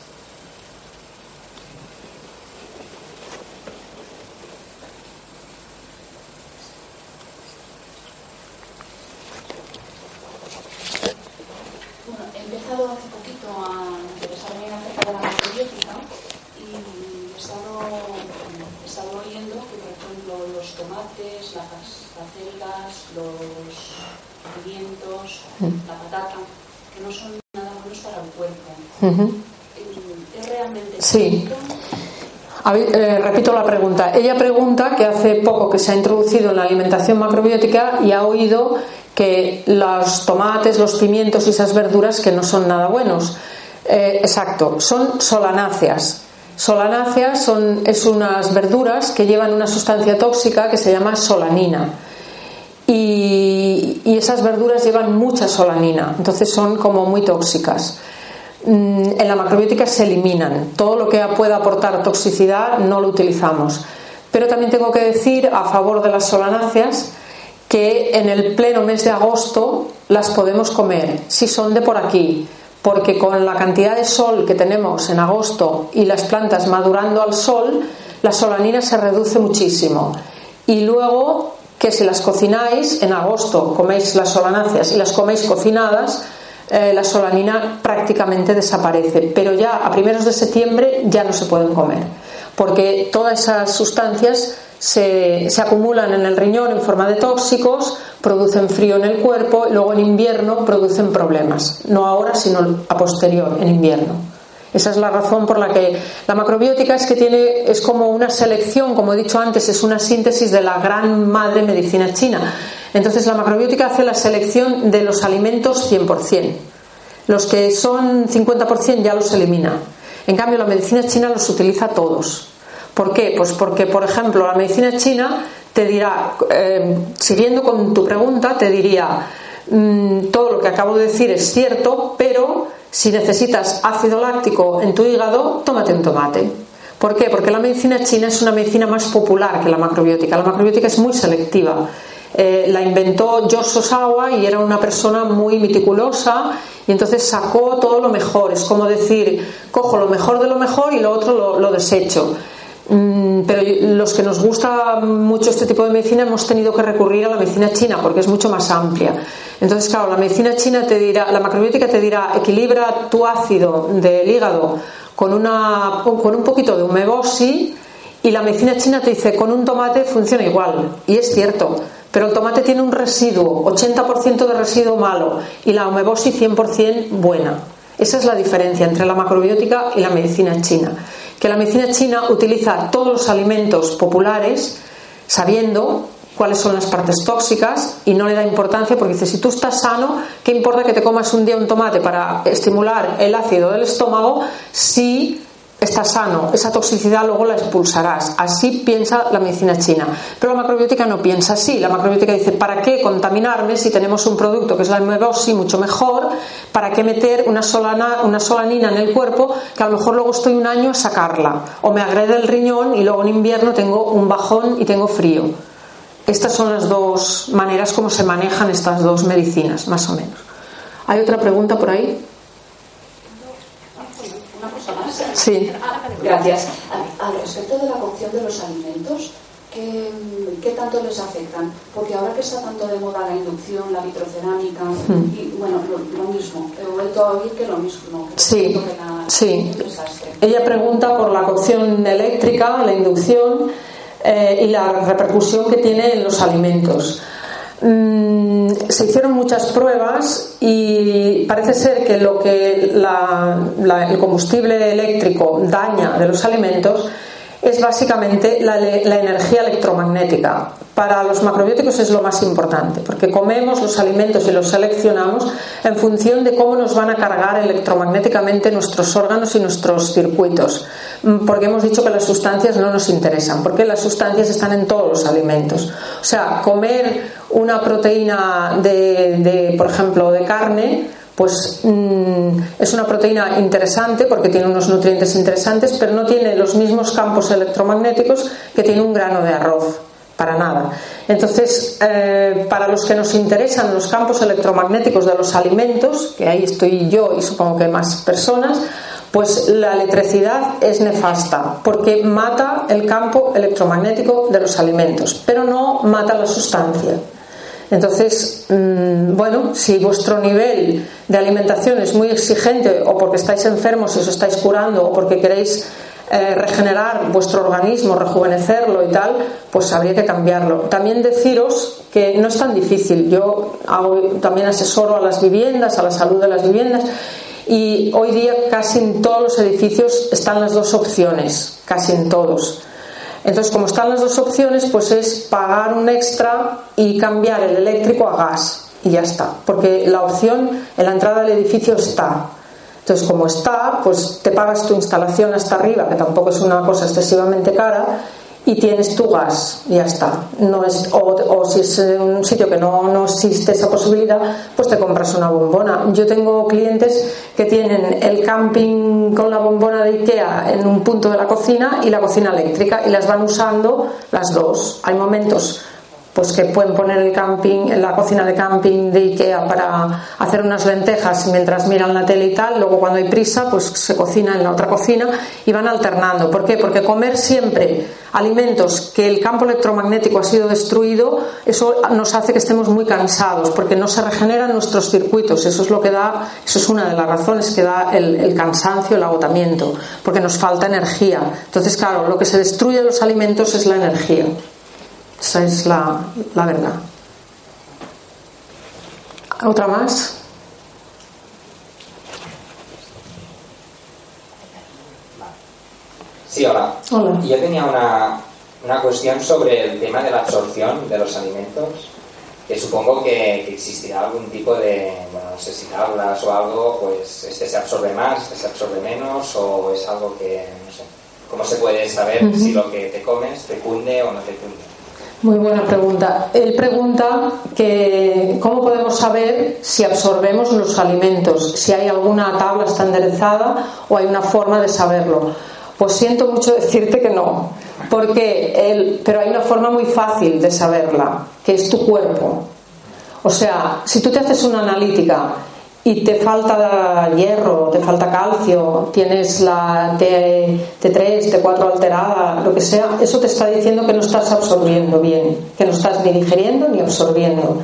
Sí. Eh, repito la pregunta. Ella pregunta que hace poco que se ha introducido en la alimentación macrobiótica y ha oído que los tomates, los pimientos y esas verduras que no son nada buenos. Eh, exacto, son solanáceas. Solanáceas son es unas verduras que llevan una sustancia tóxica que se llama solanina. Y esas verduras llevan mucha solanina, entonces son como muy tóxicas. Mm, en la macrobiótica se eliminan. Todo lo que pueda aportar toxicidad no lo utilizamos. Pero también tengo que decir a favor de las solanáceas que en el pleno mes de agosto las podemos comer si son de por aquí, porque con la cantidad de sol que tenemos en agosto y las plantas madurando al sol, la solanina se reduce muchísimo. Y luego que si las cocináis en agosto, coméis las solanáceas y las coméis cocinadas, eh, la solanina prácticamente desaparece, pero ya a primeros de septiembre ya no se pueden comer, porque todas esas sustancias se, se, acumulan en el riñón en forma de tóxicos, producen frío en el cuerpo y luego en invierno producen problemas, no ahora sino a posterior, en invierno. Esa es la razón por la que la macrobiótica es que tiene, es como una selección, como he dicho antes, es una síntesis de la gran madre medicina china. Entonces la macrobiótica hace la selección de los alimentos 100%. Los que son 50% ya los elimina. En cambio, la medicina china los utiliza todos. ¿Por qué? Pues porque, por ejemplo, la medicina china te dirá, eh, siguiendo con tu pregunta, te diría, mm, todo lo que acabo de decir es cierto, pero si necesitas ácido láctico en tu hígado, tómate un tomate. ¿Por qué? Porque la medicina china es una medicina más popular que la macrobiótica. La macrobiótica es muy selectiva. Eh, la inventó George Osawa y era una persona muy meticulosa y entonces sacó todo lo mejor. Es como decir, cojo lo mejor de lo mejor y lo otro lo, lo desecho. Mm, pero los que nos gusta mucho este tipo de medicina hemos tenido que recurrir a la medicina china porque es mucho más amplia. Entonces, claro, la medicina china te dirá, la macrobiótica te dirá, equilibra tu ácido del hígado con, una, con un poquito de humebosi y la medicina china te dice, con un tomate funciona igual. Y es cierto, pero el tomate tiene un residuo, 80% de residuo malo y la humebosi 100% buena. Esa es la diferencia entre la macrobiótica y la medicina china. Que la medicina china utiliza todos los alimentos populares sabiendo cuáles son las partes tóxicas y no le da importancia porque dice, si tú estás sano, ¿qué importa que te comas un día un tomate para estimular el ácido del estómago si estás sano, esa toxicidad luego la expulsarás. Así piensa la medicina china. Pero la macrobiótica no piensa así. La macrobiótica dice, ¿para qué contaminarme si tenemos un producto que es la y mucho mejor? ¿Para qué meter una, solana, una en el cuerpo que a lo mejor luego estoy un año a sacarla? O me agrede el riñón y luego en invierno tengo un bajón y tengo frío. Estas son las dos maneras como se manejan estas dos medicinas, más o menos. ¿Hay otra pregunta por ahí? Sí. Gracias. Al respecto de la cocción de los alimentos, ¿qué, ¿qué, tanto les afectan? Porque ahora que está tanto de moda la inducción, la vitrocerámica, hmm. y bueno, lo, mismo, he vuelto a oír que lo mismo. sí, sí. Ella pregunta por la cocción eléctrica, la inducción eh, y la repercusión que tiene en los alimentos. Mm, se hicieron muchas pruebas y parece ser que lo que el combustible eléctrico daña de los alimentos es básicamente la, energía electromagnética. Para los macrobióticos es lo más importante, porque comemos los alimentos y los seleccionamos en función de cómo nos van a cargar electromagnéticamente nuestros órganos y nuestros circuitos. Porque hemos dicho que las sustancias no nos interesan, porque las sustancias están en todos los alimentos. O sea, comer una proteína de por ejemplo, de carne, pues mm, es una proteína interesante porque tiene unos nutrientes interesantes, pero no tiene los mismos campos electromagnéticos que tiene un grano de arroz, para nada. Entonces, eh, para los que nos interesan los campos electromagnéticos de los alimentos, que ahí estoy yo y supongo que más personas, pues la electricidad es nefasta porque mata el campo electromagnético de los alimentos, pero no mata la sustancia. Entonces, mm, bueno, si vuestro nivel de alimentación es muy exigente o porque estáis enfermos y os estáis curando o porque queréis eh, regenerar vuestro organismo, rejuvenecerlo y tal, pues habría que cambiarlo. También deciros que no es tan difícil. Yo también asesoro a las viviendas, a la salud de las viviendas y hoy día casi en todos los edificios están las dos opciones, casi en todos. Entonces, como están las dos opciones, pues es pagar un extra y cambiar el eléctrico a gas y ya está, porque la opción en la entrada del edificio está. Entonces, como está, pues te pagas tu instalación hasta arriba, que tampoco es una cosa excesivamente cara, y tienes tu gas, ya está. No es, o, si es un sitio que no, no, existe esa posibilidad, pues te compras una bombona. Yo tengo clientes que tienen el camping con la bombona de Ikea en un punto de la cocina y la cocina eléctrica y las van usando las dos. Hay momentos pues que pueden poner el camping, la cocina de camping de Ikea para hacer unas lentejas mientras miran la tele y tal, luego cuando hay prisa pues se cocina en la otra cocina y van alternando. ¿Por qué? Porque comer siempre alimentos que el campo electromagnético ha sido destruido, eso nos hace que estemos muy cansados, porque no se regeneran nuestros circuitos, eso es lo que da, eso es una de las razones que da el, el cansancio, el agotamiento, porque nos falta energía. Entonces, claro, lo que se destruye de los alimentos es la energía. Esa es la, la verdad. ¿Otra más? Sí, hola. hola. Yo tenía una, una, cuestión sobre el tema de la absorción de los alimentos, que supongo que, existirá algún tipo de, bueno, no sé si tablas o algo, pues este se absorbe más, este se absorbe menos, o es algo que, no sé, ¿cómo se puede saber si lo que te comes te cunde o no te cunde? Muy buena pregunta. Él pregunta que cómo podemos saber si absorbemos los alimentos, si hay alguna tabla estandarizada o hay una forma de saberlo. Pues siento mucho decirte que no, porque pero hay una forma muy fácil de saberla, que es tu cuerpo. O sea, si tú te haces una analítica y te falta hierro, te falta calcio, tienes la T, T3, T4 alterada, lo que sea, eso te está diciendo que no estás absorbiendo bien, que no estás ni digeriendo ni absorbiendo.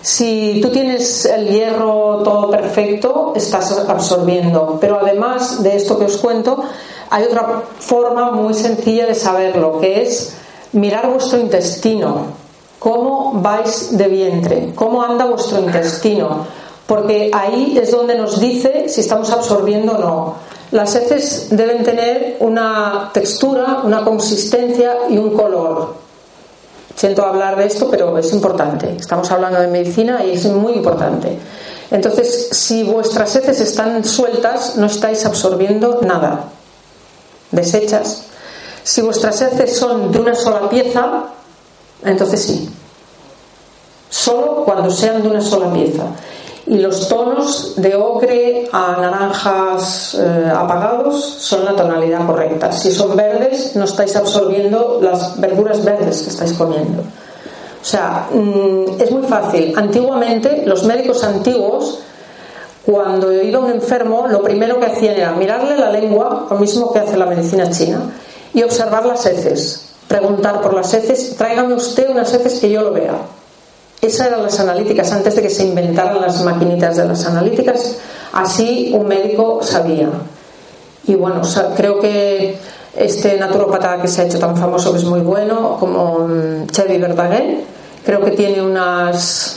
Si tú tienes el hierro todo perfecto, estás absorbiendo. Pero además de esto que os cuento, hay otra forma muy sencilla de saberlo, que es mirar vuestro intestino. ¿Cómo vais de vientre? ¿Cómo anda vuestro intestino? Porque ahí es donde nos dice si estamos absorbiendo o no. Las heces deben tener una textura, una consistencia y un color siento hablar de esto, pero es importante. Estamos hablando de medicina y es muy importante. Entonces, si vuestras heces están sueltas, no estáis absorbiendo nada. Desechas. Si vuestras heces son de una sola pieza, entonces sí. Solo cuando sean de una sola pieza y los tonos de ocre a naranjas eh, apagados son la tonalidad correcta. Si son verdes, no estáis absorbiendo las verduras verdes que estáis comiendo. O sea, mm, es muy fácil. Antiguamente, los médicos antiguos, cuando iba un enfermo, lo primero que hacían era mirarle la lengua, lo mismo que hace la medicina china, y observar las heces. Preguntar por las heces, tráigame usted unas heces que yo lo vea esas eran las analíticas antes de que se inventaran las maquinitas de las analíticas. Así un médico sabía. Y bueno, creo que este naturópata que se ha hecho tan famoso, es muy bueno, como mm, Chevy Verdaguer, creo que tiene unos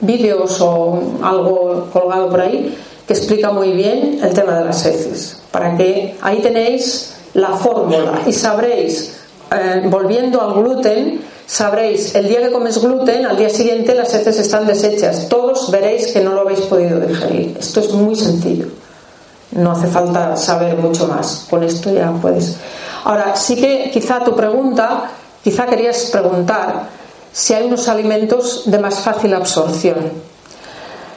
vídeos o algo colgado por ahí que explica muy bien el tema de las heces. Para que ahí tenéis la fórmula y sabréis, eh, volviendo al gluten, sabréis el día que comes gluten, al día siguiente las heces están deshechas. Todos veréis que no lo habéis podido digerir. Esto es muy sencillo. No hace falta saber mucho más. Con esto ya puedes. Ahora, sí que quizá tu pregunta, quizá querías preguntar si hay unos alimentos de más fácil absorción.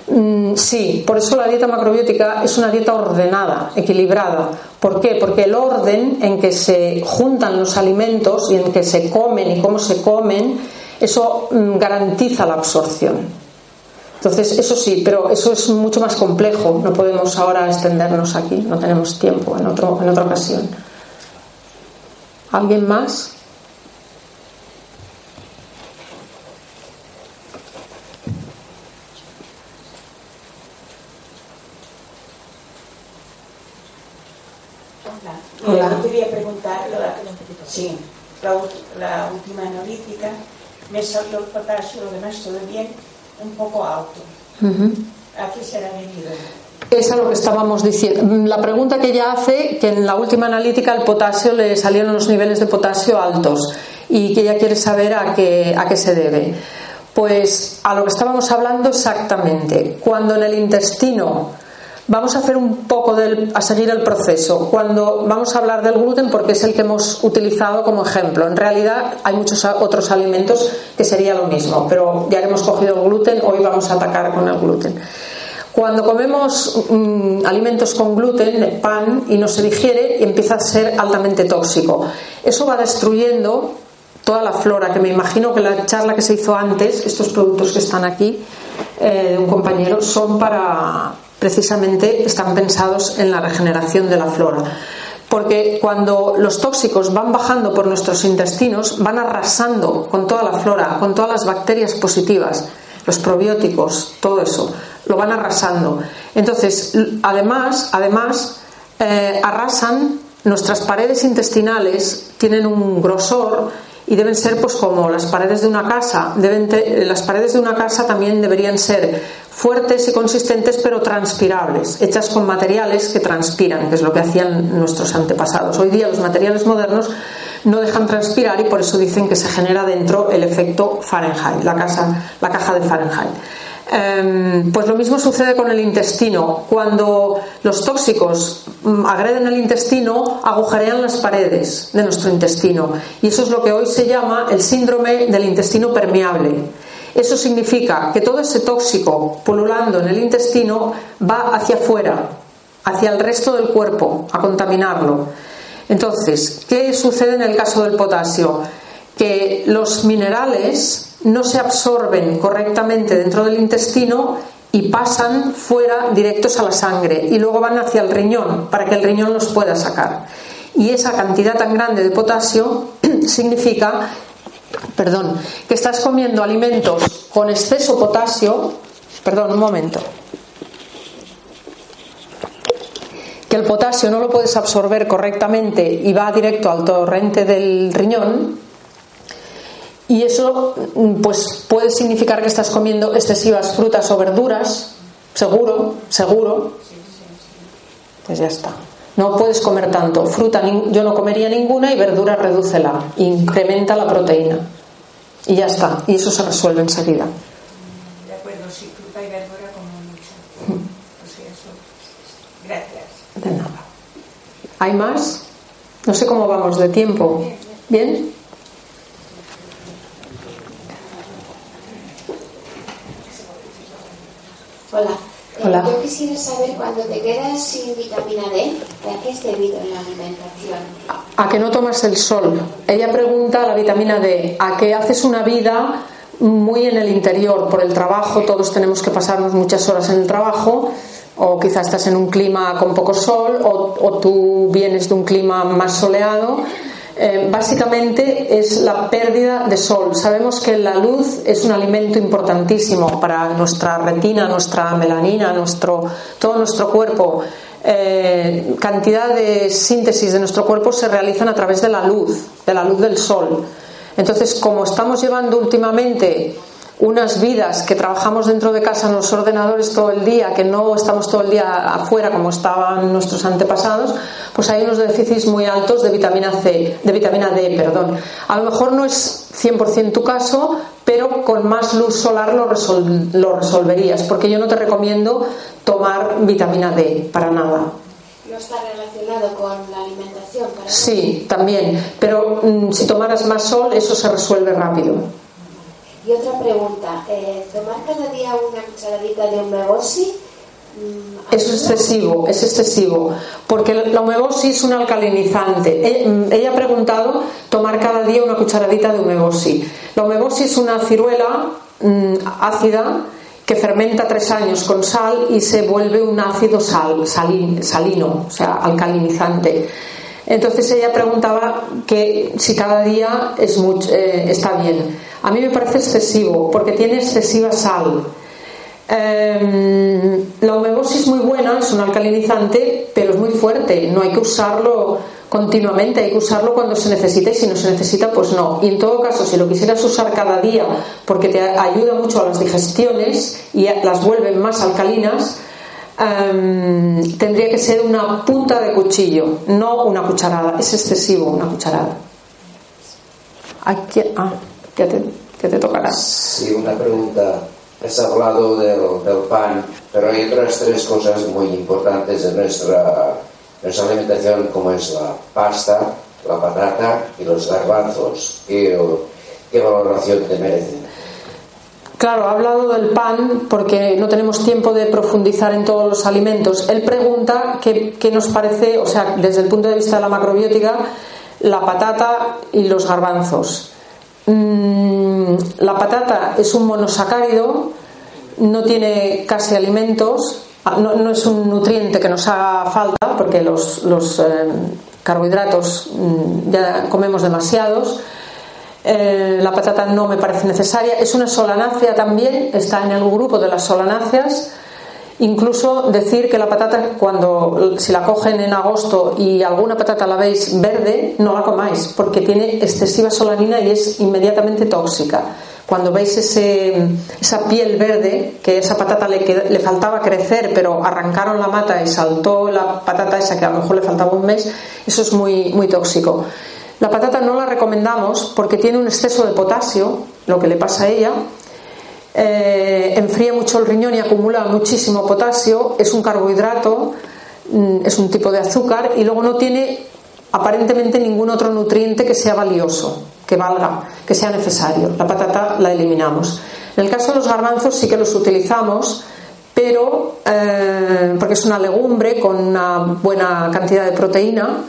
Mm, sí, por eso la dieta macrobiótica es una dieta ordenada, equilibrada. ¿Por qué? Porque el orden en que se juntan los alimentos y en que se comen y cómo se comen, eso mm, garantiza la absorción. Entonces, eso sí, pero eso es mucho más complejo. No podemos ahora extendernos aquí, no tenemos tiempo en, otro, en otra ocasión. ¿Alguien más? Yo quería preguntar, la, sí, la, última analítica me salió el potasio, lo demás todo bien, un poco alto. ¿A qué será debido? Es a lo que estábamos diciendo. La pregunta que ella hace, que en la última analítica el potasio le salieron los niveles de potasio altos y que ella quiere saber a qué, a qué se debe. Pues a lo que estábamos hablando exactamente. Cuando en el intestino Vamos a hacer un poco del, a seguir el proceso. Cuando vamos a hablar del gluten, porque es el que hemos utilizado como ejemplo. En realidad hay muchos otros alimentos que sería lo mismo, pero ya hemos cogido el gluten, hoy vamos a atacar con el gluten. Cuando comemos mm, alimentos con gluten, pan, y no se digiere, empieza a ser altamente tóxico. Eso va destruyendo toda la flora, que me imagino que la charla que se hizo antes, estos productos que están aquí, eh, de un compañero, son para, precisamente están pensados en la regeneración de la flora. Porque cuando los tóxicos van bajando por nuestros intestinos, van arrasando con toda la flora, con todas las bacterias positivas, los probióticos, todo eso, lo van arrasando. Entonces, además, además eh, arrasan nuestras paredes intestinales, tienen un grosor y deben ser pues como las paredes de una casa. Deben las paredes de una casa también deberían ser fuertes y consistentes pero transpirables hechas con materiales que transpiran que es lo que hacían nuestros antepasados. Hoy día los materiales modernos no dejan transpirar y por eso dicen que se genera dentro el efecto Fahrenheit la casa la caja de Fahrenheit pues lo mismo sucede con el intestino. Cuando los tóxicos mm, agreden el intestino, agujerean las paredes de nuestro intestino. Y eso es lo que hoy se llama el síndrome del intestino permeable. Eso significa que todo ese tóxico pululando en el intestino va hacia afuera, hacia el resto del cuerpo, a contaminarlo. Entonces, ¿qué sucede en el caso del potasio? Que los minerales no se absorben correctamente dentro del intestino y pasan fuera directos a la sangre y luego van hacia el riñón para que el riñón los pueda sacar. Y esa cantidad tan grande de potasio (clears throat) significa, perdón, que estás comiendo alimentos con exceso potasio, perdón, un momento. que el potasio no lo puedes absorber correctamente y va directo al torrente del riñón, y eso pues puede significar que estás comiendo excesivas frutas o verduras, seguro, seguro. Pues ya está. No puedes comer tanto. Fruta yo no comería ninguna y verdura redúcela, incrementa la proteína. Y ya está. Y eso se resuelve enseguida. De acuerdo, sí, fruta y verdura como mucho. Pues eso. Gracias. De nada. ¿Hay más? No sé cómo vamos de tiempo. ¿Bien? Hola. Hola. Eh, yo quisiera saber cuando te quedas sin vitamina D, ¿a qué es debido en la alimentación? a que no tomas el sol. Ella pregunta a la vitamina D, a que haces una vida muy en el interior por el trabajo, todos tenemos que pasarnos muchas horas en el trabajo, o quizás estás en un clima con poco sol, o, o tú vienes de un clima más soleado. Eh, básicamente es la pérdida de sol. Sabemos que la luz es un alimento importantísimo para nuestra retina, nuestra melanina, nuestro, todo nuestro cuerpo. Eh, cantidad de síntesis de nuestro cuerpo se realizan a través de la luz, de la luz del sol. Entonces, como estamos llevando últimamente unas vidas que trabajamos dentro de casa en los ordenadores todo el día, que no estamos todo el día afuera como estaban nuestros antepasados, pues hay unos déficits muy altos de vitamina C, de vitamina D, perdón. A lo mejor no es 100% tu caso, pero con más luz solar lo, resol- lo resolverías, porque yo no te recomiendo tomar vitamina D para nada. ¿No está relacionado con la alimentación? Para Sí, también, pero mm, si tomaras más sol, eso se resuelve rápido. Y otra pregunta, eh, ¿tomar cada día una cucharadita de umeboshi? mm, Es excesivo, es excesivo, porque la umeboshi es un alcalinizante. E- Ella ha preguntado tomar cada día una cucharadita de umeboshi. La umeboshi es una ciruela mm, ácida que fermenta tres años con sal y se vuelve un ácido sal, salin- salino, o sea, alcalinizante. Entonces ella preguntaba que si cada día es eh, está bien. A mí me parece excesivo porque tiene excesiva sal. Eh, la umeboshi es muy buena, es un alcalinizante, pero es muy fuerte. No hay que usarlo continuamente, hay que usarlo cuando se necesita y si no se necesita, pues no. Y en todo caso, si lo quisieras usar cada día porque te ayuda mucho a las digestiones y las vuelve más alcalinas, eh, tendría que ser una punta de cuchillo, no una cucharada. Es excesivo una cucharada. Aquí, ah, ya te, ya te tocará. Sí, una pregunta. Has hablado del, del pan, pero hay otras tres cosas muy importantes en nuestra, nuestra alimentación, como es la pasta, la patata y los garbanzos. ¿Qué, qué valoración te merecen? Claro, ha hablado del pan porque no tenemos tiempo de profundizar en todos los alimentos. Él pregunta qué, qué nos parece, o sea, desde el punto de vista de la macrobiótica, la patata y los garbanzos. Mm, la patata es un monosacárido, no tiene casi alimentos, ah, no, es un nutriente que nos haga falta porque los, los, eh, carbohidratos mm, ya comemos demasiados. Eh, la patata no me parece necesaria. Es una solanácea también, está en el grupo de las solanáceas. Incluso decir que la patata, cuando si la cogen en agosto y alguna patata la veis verde, no la comáis, porque tiene excesiva solanina y es inmediatamente tóxica. Cuando veis ese, esa piel verde, que esa patata le, le faltaba crecer, pero arrancaron la mata y saltó la patata esa que a lo mejor le faltaba un mes, eso es muy, muy tóxico. La patata no la recomendamos porque tiene un exceso de potasio, lo que le pasa a ella, eh, enfría mucho el riñón y acumula muchísimo potasio, es un carbohidrato, mm, es un tipo de azúcar y luego no tiene aparentemente ningún otro nutriente que sea valioso, que valga, que sea necesario. La patata la eliminamos. En el caso de los garbanzos sí que los utilizamos, pero eh, porque es una legumbre con una buena cantidad de proteína,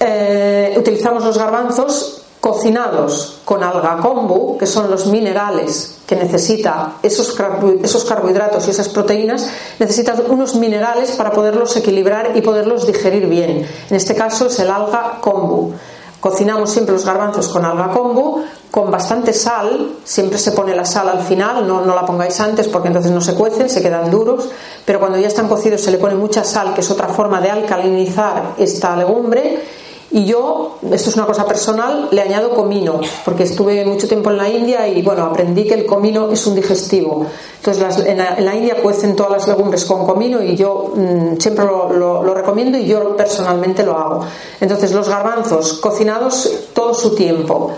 eh, utilizamos los garbanzos cocinados con alga kombu, que son los minerales que necesita esos, esos carbohidratos y esas proteínas, necesitan unos minerales para poderlos equilibrar y poderlos digerir bien. En este caso es el alga kombu. Cocinamos siempre los garbanzos con alga kombu, con bastante sal, siempre se pone la sal al final, no, no la pongáis antes porque entonces no se cuecen, se quedan duros, pero cuando ya están cocidos se le pone mucha sal, que es otra forma de alcalinizar esta legumbre y yo, esto es una cosa personal, le añado comino, porque estuve mucho tiempo en la India y bueno, aprendí que el comino es un digestivo. Entonces, en, la, India cuecen todas las legumbres con comino y yo mm, siempre lo, recomiendo y yo personalmente lo hago. Entonces, los garbanzos cocinados todo su tiempo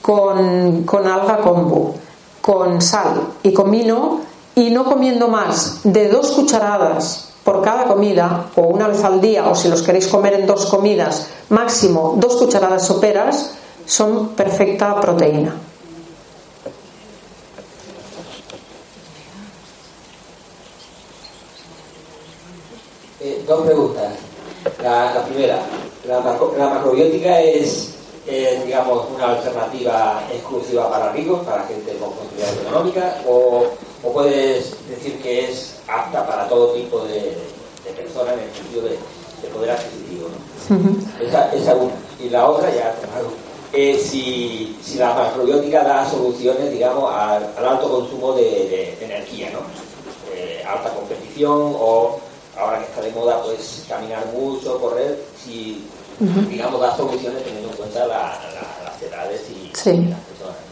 con, con alga kombu, con sal y comino y no comiendo más de dos cucharadas por cada comida o una vez al día o si los queréis comer en dos comidas, máximo dos cucharadas soperas son perfecta proteína. Eh, dos preguntas. La, primera, la, macrobiótica es, digamos, una alternativa exclusiva para ricos, para gente con posibilidades económicas, o, o puedes decir que es apta para todo tipo de, personas en el sentido de, poder adquisitivo. esa, una. Y la otra, ya, eh, si, si, la macrobiótica da soluciones, digamos, al, alto consumo de, energía, ¿no? Eh, alta competición o ahora que está de moda, pues caminar mucho, correr, si, digamos, da soluciones teniendo en cuenta las edades y, las personas.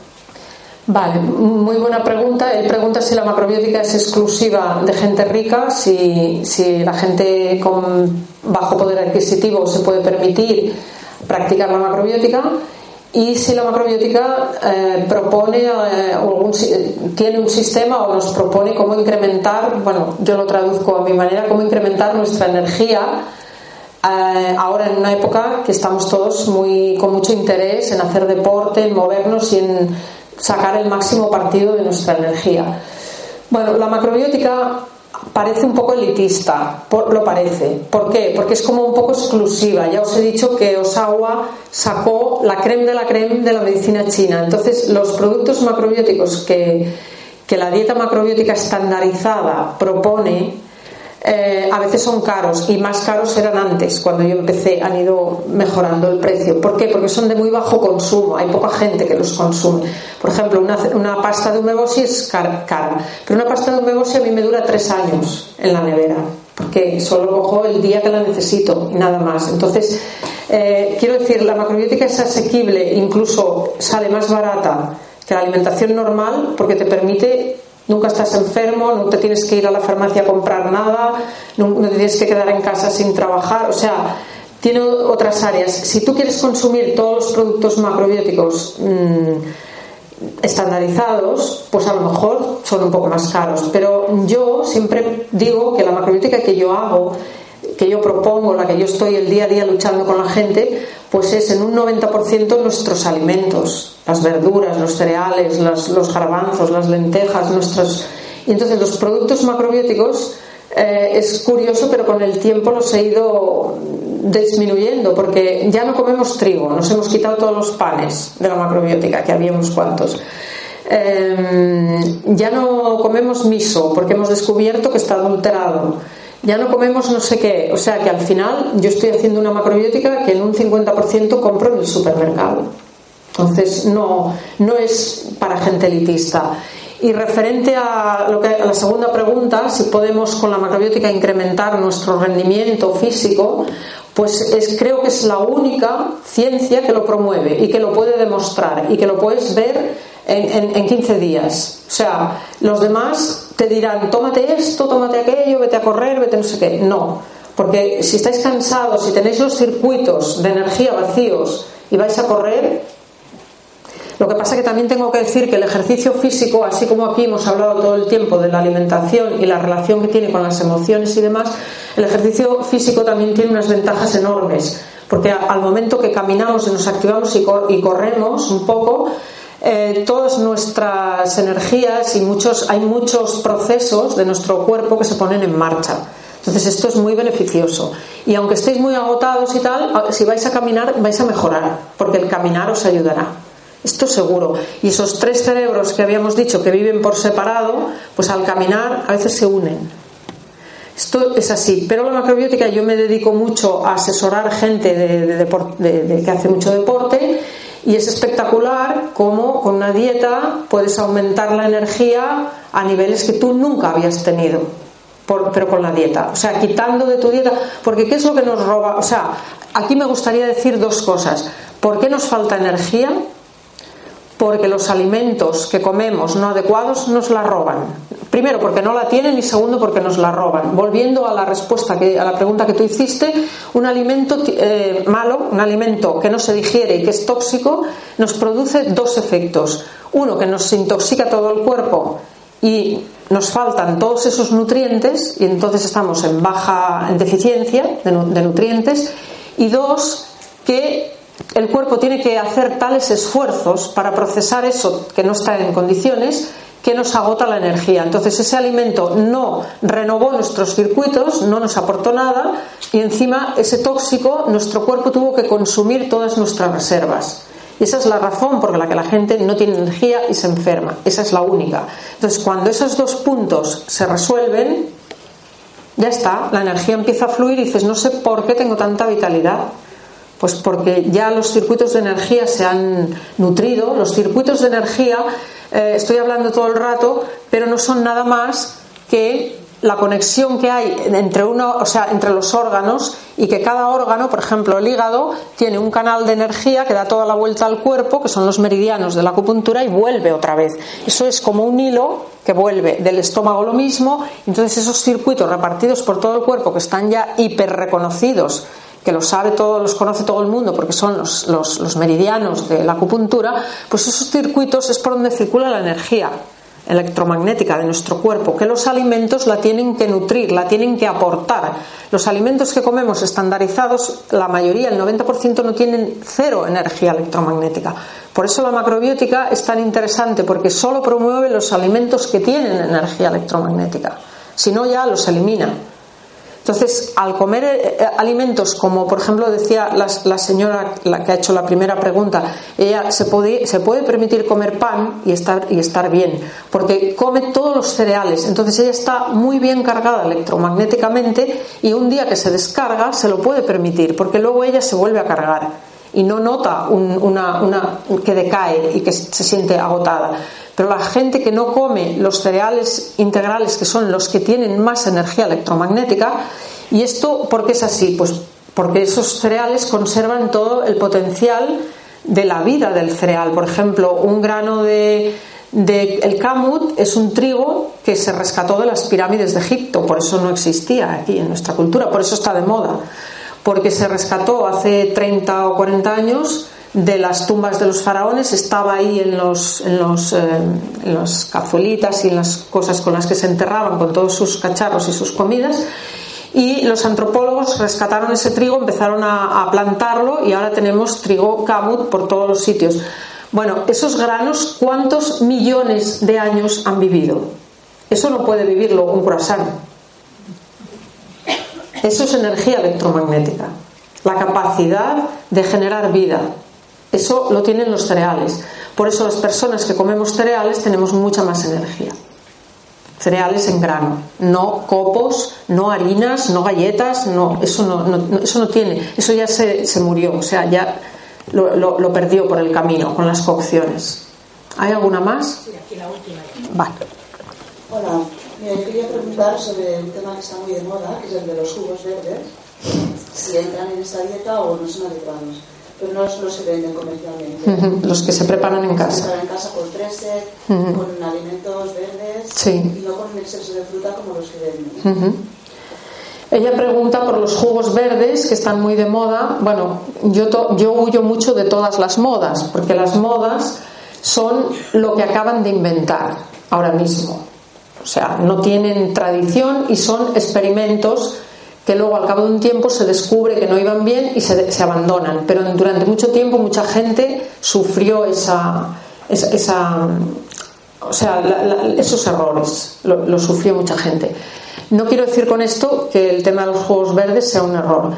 Vale, muy buena pregunta. Él pregunta si la macrobiótica es exclusiva de gente rica, si, si la gente con bajo poder adquisitivo se puede permitir practicar la macrobiótica y si la macrobiótica eh, propone eh, algún, tiene un sistema o nos propone cómo incrementar, bueno, yo lo traduzco a mi manera, cómo incrementar nuestra energía eh, ahora en una época que estamos todos muy con mucho interés en hacer deporte, en movernos y en sacar el máximo partido de nuestra energía. Bueno, la macrobiótica parece un poco elitista, lo parece. ¿Por qué? Porque es como un poco exclusiva. Ya os he dicho que Osawa sacó la creme de la creme de la medicina china. Entonces, los productos macrobióticos que, que la dieta macrobiótica estandarizada propone eh, a veces son caros y más caros eran antes, cuando yo empecé, han ido mejorando el precio. ¿Por qué? Porque son de muy bajo consumo, hay poca gente que los consume. Por ejemplo, una, pasta de umeboshi es cara, pero una pasta de umeboshi a mí me dura tres años en la nevera, porque solo cojo el día que la necesito y nada más. Entonces, eh, quiero decir, la macrobiótica es asequible, incluso sale más barata que la alimentación normal porque te permite Nunca estás enfermo, no te tienes que ir a la farmacia a comprar nada, no, te tienes que quedar en casa sin trabajar. O sea, tiene otras áreas. Si tú quieres consumir todos los productos macrobióticos mm, estandarizados, pues a lo mejor son un poco más caros. Pero yo siempre digo que la macrobiótica que yo hago, que yo propongo, la que yo estoy el día a día luchando con la gente, pues es en un 90% nuestros alimentos, las verduras, los cereales, los, garbanzos, las lentejas, nuestros... Y entonces los productos macrobióticos eh, es curioso, pero con el tiempo los he ido disminuyendo, porque ya no comemos trigo, nos hemos quitado todos los panes de la macrobiótica, que había unos cuantos. Em, ya no comemos miso, porque hemos descubierto que está adulterado ya no comemos no sé qué. O sea que al final yo estoy haciendo una macrobiótica que en un 50% compro en el supermercado. Entonces no, no es para gente elitista. Y referente a, lo que, a la segunda pregunta, si podemos con la macrobiótica incrementar nuestro rendimiento físico, pues es, creo que es la única ciencia que lo promueve y que lo puede demostrar y que lo puedes ver en, en, 15 días. O sea, los demás te dirán, tómate esto, tómate aquello, vete a correr, vete no sé qué. No, porque si estáis cansados, si tenéis los circuitos de energía vacíos y vais a correr, lo que pasa que también tengo que decir que el ejercicio físico, así como aquí hemos hablado todo el tiempo de la alimentación y la relación que tiene con las emociones y demás, el ejercicio físico también tiene unas ventajas enormes, porque al momento que caminamos y nos activamos y corremos un poco, eh, todas nuestras energías y muchos, hay muchos procesos de nuestro cuerpo que se ponen en marcha. Entonces esto es muy beneficioso. Y aunque estéis muy agotados y tal, si vais a caminar vais a mejorar, porque el caminar os ayudará. Esto seguro. Y esos tres cerebros que habíamos dicho que viven por separado, pues al caminar a veces se unen. Esto es así. Pero la macrobiótica yo me dedico mucho a asesorar gente de, que hace mucho deporte y es espectacular cómo con una dieta puedes aumentar la energía a niveles que tú nunca habías tenido. pero con la dieta, o sea, quitando de tu dieta, porque ¿qué es lo que nos roba? O sea, aquí me gustaría decir dos cosas. ¿Por qué nos falta energía? Porque los alimentos que comemos no adecuados nos la roban. Primero porque no la tienen y segundo porque nos la roban. Volviendo a la respuesta que, a la pregunta que tú hiciste, un alimento eh, malo, un alimento que no se digiere y que es tóxico, nos produce dos efectos. Uno que nos intoxica todo el cuerpo y nos faltan todos esos nutrientes y entonces estamos en baja en deficiencia de, de nutrientes y dos que el cuerpo tiene que hacer tales esfuerzos para procesar eso que no está en condiciones que nos agota la energía. Entonces ese alimento no renovó nuestros circuitos, no nos aportó nada y encima ese tóxico nuestro cuerpo tuvo que consumir todas nuestras reservas. Y esa es la razón por la que la gente no tiene energía y se enferma. Esa es la única. Entonces cuando esos dos puntos se resuelven, ya está, la energía empieza a fluir y dices, no sé por qué tengo tanta vitalidad pues porque ya los circuitos de energía se han nutrido. Los circuitos de energía, eh, estoy hablando todo el rato, pero no son nada más que la conexión que hay entre uno, o sea, entre los órganos y que cada órgano, por ejemplo, el hígado tiene un canal de energía que da toda la vuelta al cuerpo, que son los meridianos de la acupuntura y vuelve otra vez. Eso es como un hilo que vuelve del estómago lo mismo, entonces esos circuitos repartidos por todo el cuerpo que están ya hiper reconocidos que los sabe todo, los conoce todo el mundo porque son los, los, meridianos de la acupuntura, pues esos circuitos es por donde circula la energía electromagnética de nuestro cuerpo, que los alimentos la tienen que nutrir, la tienen que aportar. Los alimentos que comemos estandarizados, la mayoría, el 90%, no tienen cero energía electromagnética. Por eso la macrobiótica es tan interesante, porque solo promueve los alimentos que tienen energía electromagnética. Si no, ya los elimina. Entonces, al comer eh, eh, alimentos como, por ejemplo, decía la, señora la que ha hecho la primera pregunta, ella se puede, se puede permitir comer pan y estar, y estar bien, porque come todos los cereales. Entonces, ella está muy bien cargada electromagnéticamente y un día que se descarga se lo puede permitir, porque luego ella se vuelve a cargar y no nota una, una, que decae y que se siente agotada. Pero la gente que no come los cereales integrales, que son los que tienen más energía electromagnética, ¿y esto por qué es así? Pues porque esos cereales conservan todo el potencial de la vida del cereal. Por ejemplo, un grano de, el kamut es un trigo que se rescató de las pirámides de Egipto, por eso no existía aquí en nuestra cultura, por eso está de moda, porque se rescató hace 30 o 40 años de las tumbas de los faraones estaba ahí en los, en los, eh, en los cazuelitas y en las cosas con las que se enterraban con todos sus cacharros y sus comidas y los antropólogos rescataron ese trigo, empezaron a, a, plantarlo y ahora tenemos trigo kamut por todos los sitios. Bueno, esos granos, ¿cuántos millones de años han vivido? Eso no puede vivirlo un croissant. Eso es energía electromagnética, la capacidad de generar vida. Eso lo tienen los cereales. Por eso las personas que comemos cereales tenemos mucha más energía. Cereales en grano, no copos, no harinas, no galletas, no, eso no, eso no tiene, eso ya se, murió, o sea, ya lo, perdió por el camino con las cocciones. ¿Hay alguna más? Sí, aquí la última. Vale. Hola, me quería preguntar sobre un tema que está muy de moda, que es el de los jugos verdes, si entran en esta dieta o no son adecuados pero no, no se venden comercialmente. Los que se preparan en casa. Se preparan en casa con treset, con alimentos verdes y no con exceso de fruta como los que venden. Ella pregunta por los jugos verdes que están muy de moda. Bueno, yo, yo huyo mucho de todas las modas, porque las modas son lo que acaban de inventar ahora mismo. O sea, no tienen tradición y son experimentos que luego al cabo de un tiempo se descubre que no iban bien y se, abandonan. Pero durante mucho tiempo mucha gente sufrió esa, esa, o sea, esos errores, lo, sufrió mucha gente. No quiero decir con esto que el tema de los jugos verdes sea un error.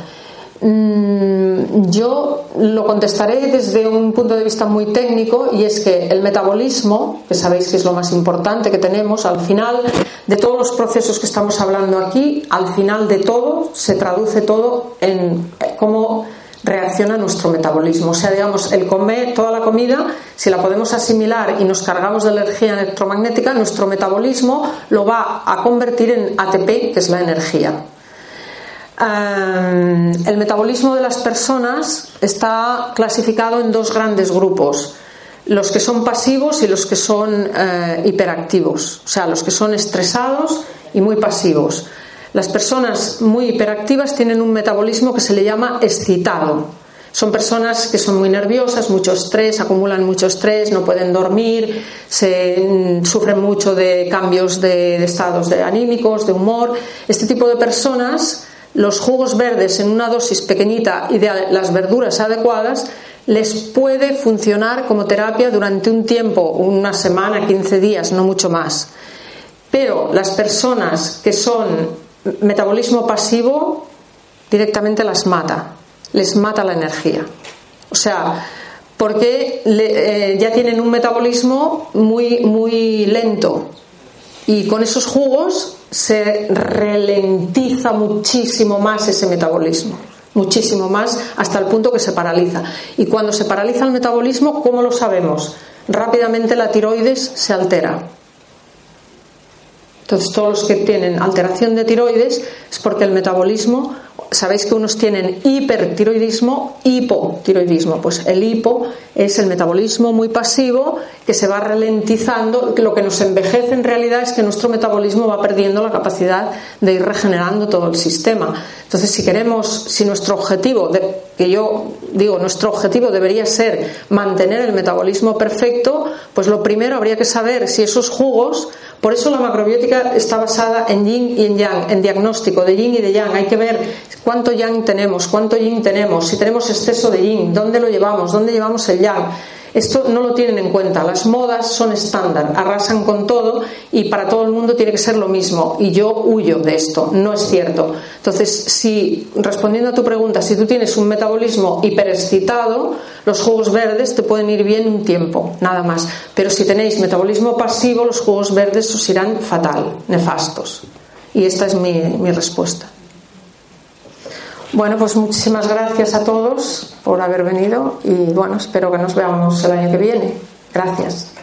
Mm, yo lo contestaré desde un punto de vista muy técnico y es que el metabolismo, que sabéis que es lo más importante que tenemos, al final de todos los procesos que estamos hablando aquí, al final de todo se traduce todo en cómo reacciona nuestro metabolismo. O sea, digamos, el comer toda la comida, si la podemos asimilar y nos cargamos de energía electromagnética, nuestro metabolismo lo va a convertir en ATP, que es la energía. Eh, el metabolismo de las personas está clasificado en dos grandes grupos los que son pasivos y los que son eh, hiperactivos, o sea, los que son estresados y muy pasivos. Las personas muy hiperactivas tienen un metabolismo que se le llama excitado. Son personas que son muy nerviosas, mucho estrés, acumulan mucho estrés, no pueden dormir, mm, sufren mucho de cambios de, de estados de anímicos, de humor. Este tipo de personas los jugos verdes en una dosis pequeñita y de las verduras adecuadas les puede funcionar como terapia durante un tiempo, una semana, 15 días, no mucho más. Pero las personas que son metabolismo pasivo directamente las mata, les mata la energía. O sea, porque eh, ya tienen un metabolismo muy, muy lento y con esos jugos se ralentiza muchísimo más ese metabolismo, muchísimo más hasta el punto que se paraliza. Y cuando se paraliza el metabolismo, ¿cómo lo sabemos? Rápidamente la tiroides se altera. Entonces, todos los que tienen alteración de tiroides es porque el metabolismo sabéis que unos tienen hipertiroidismo, hipotiroidismo. Pues el hipo es el metabolismo muy pasivo que se va ralentizando. Lo que nos envejece en realidad es que nuestro metabolismo va perdiendo la capacidad de ir regenerando todo el sistema. Entonces, si queremos, si nuestro objetivo, que yo digo, nuestro objetivo debería ser mantener el metabolismo perfecto, pues lo primero habría que saber si esos jugos, por eso la macrobiótica está basada en yin y en yang, en diagnóstico de yin y de yang. Hay que ver cuánto yang tenemos, cuánto yin tenemos, si tenemos exceso de yin, dónde lo llevamos, dónde llevamos el yang. Esto no lo tienen en cuenta. Las modas son estándar, arrasan con todo y para todo el mundo tiene que ser lo mismo. Y yo huyo de esto, no es cierto. Entonces, si, respondiendo a tu pregunta, si tú tienes un metabolismo hiperexcitado, los jugos verdes te pueden ir bien un tiempo, nada más. Pero si tenéis metabolismo pasivo, los jugos verdes os irán fatal, nefastos. Y esta es mi, mi respuesta. Bueno, pues muchísimas gracias a todos por haber venido y bueno, espero que nos veamos el año que viene. Gracias.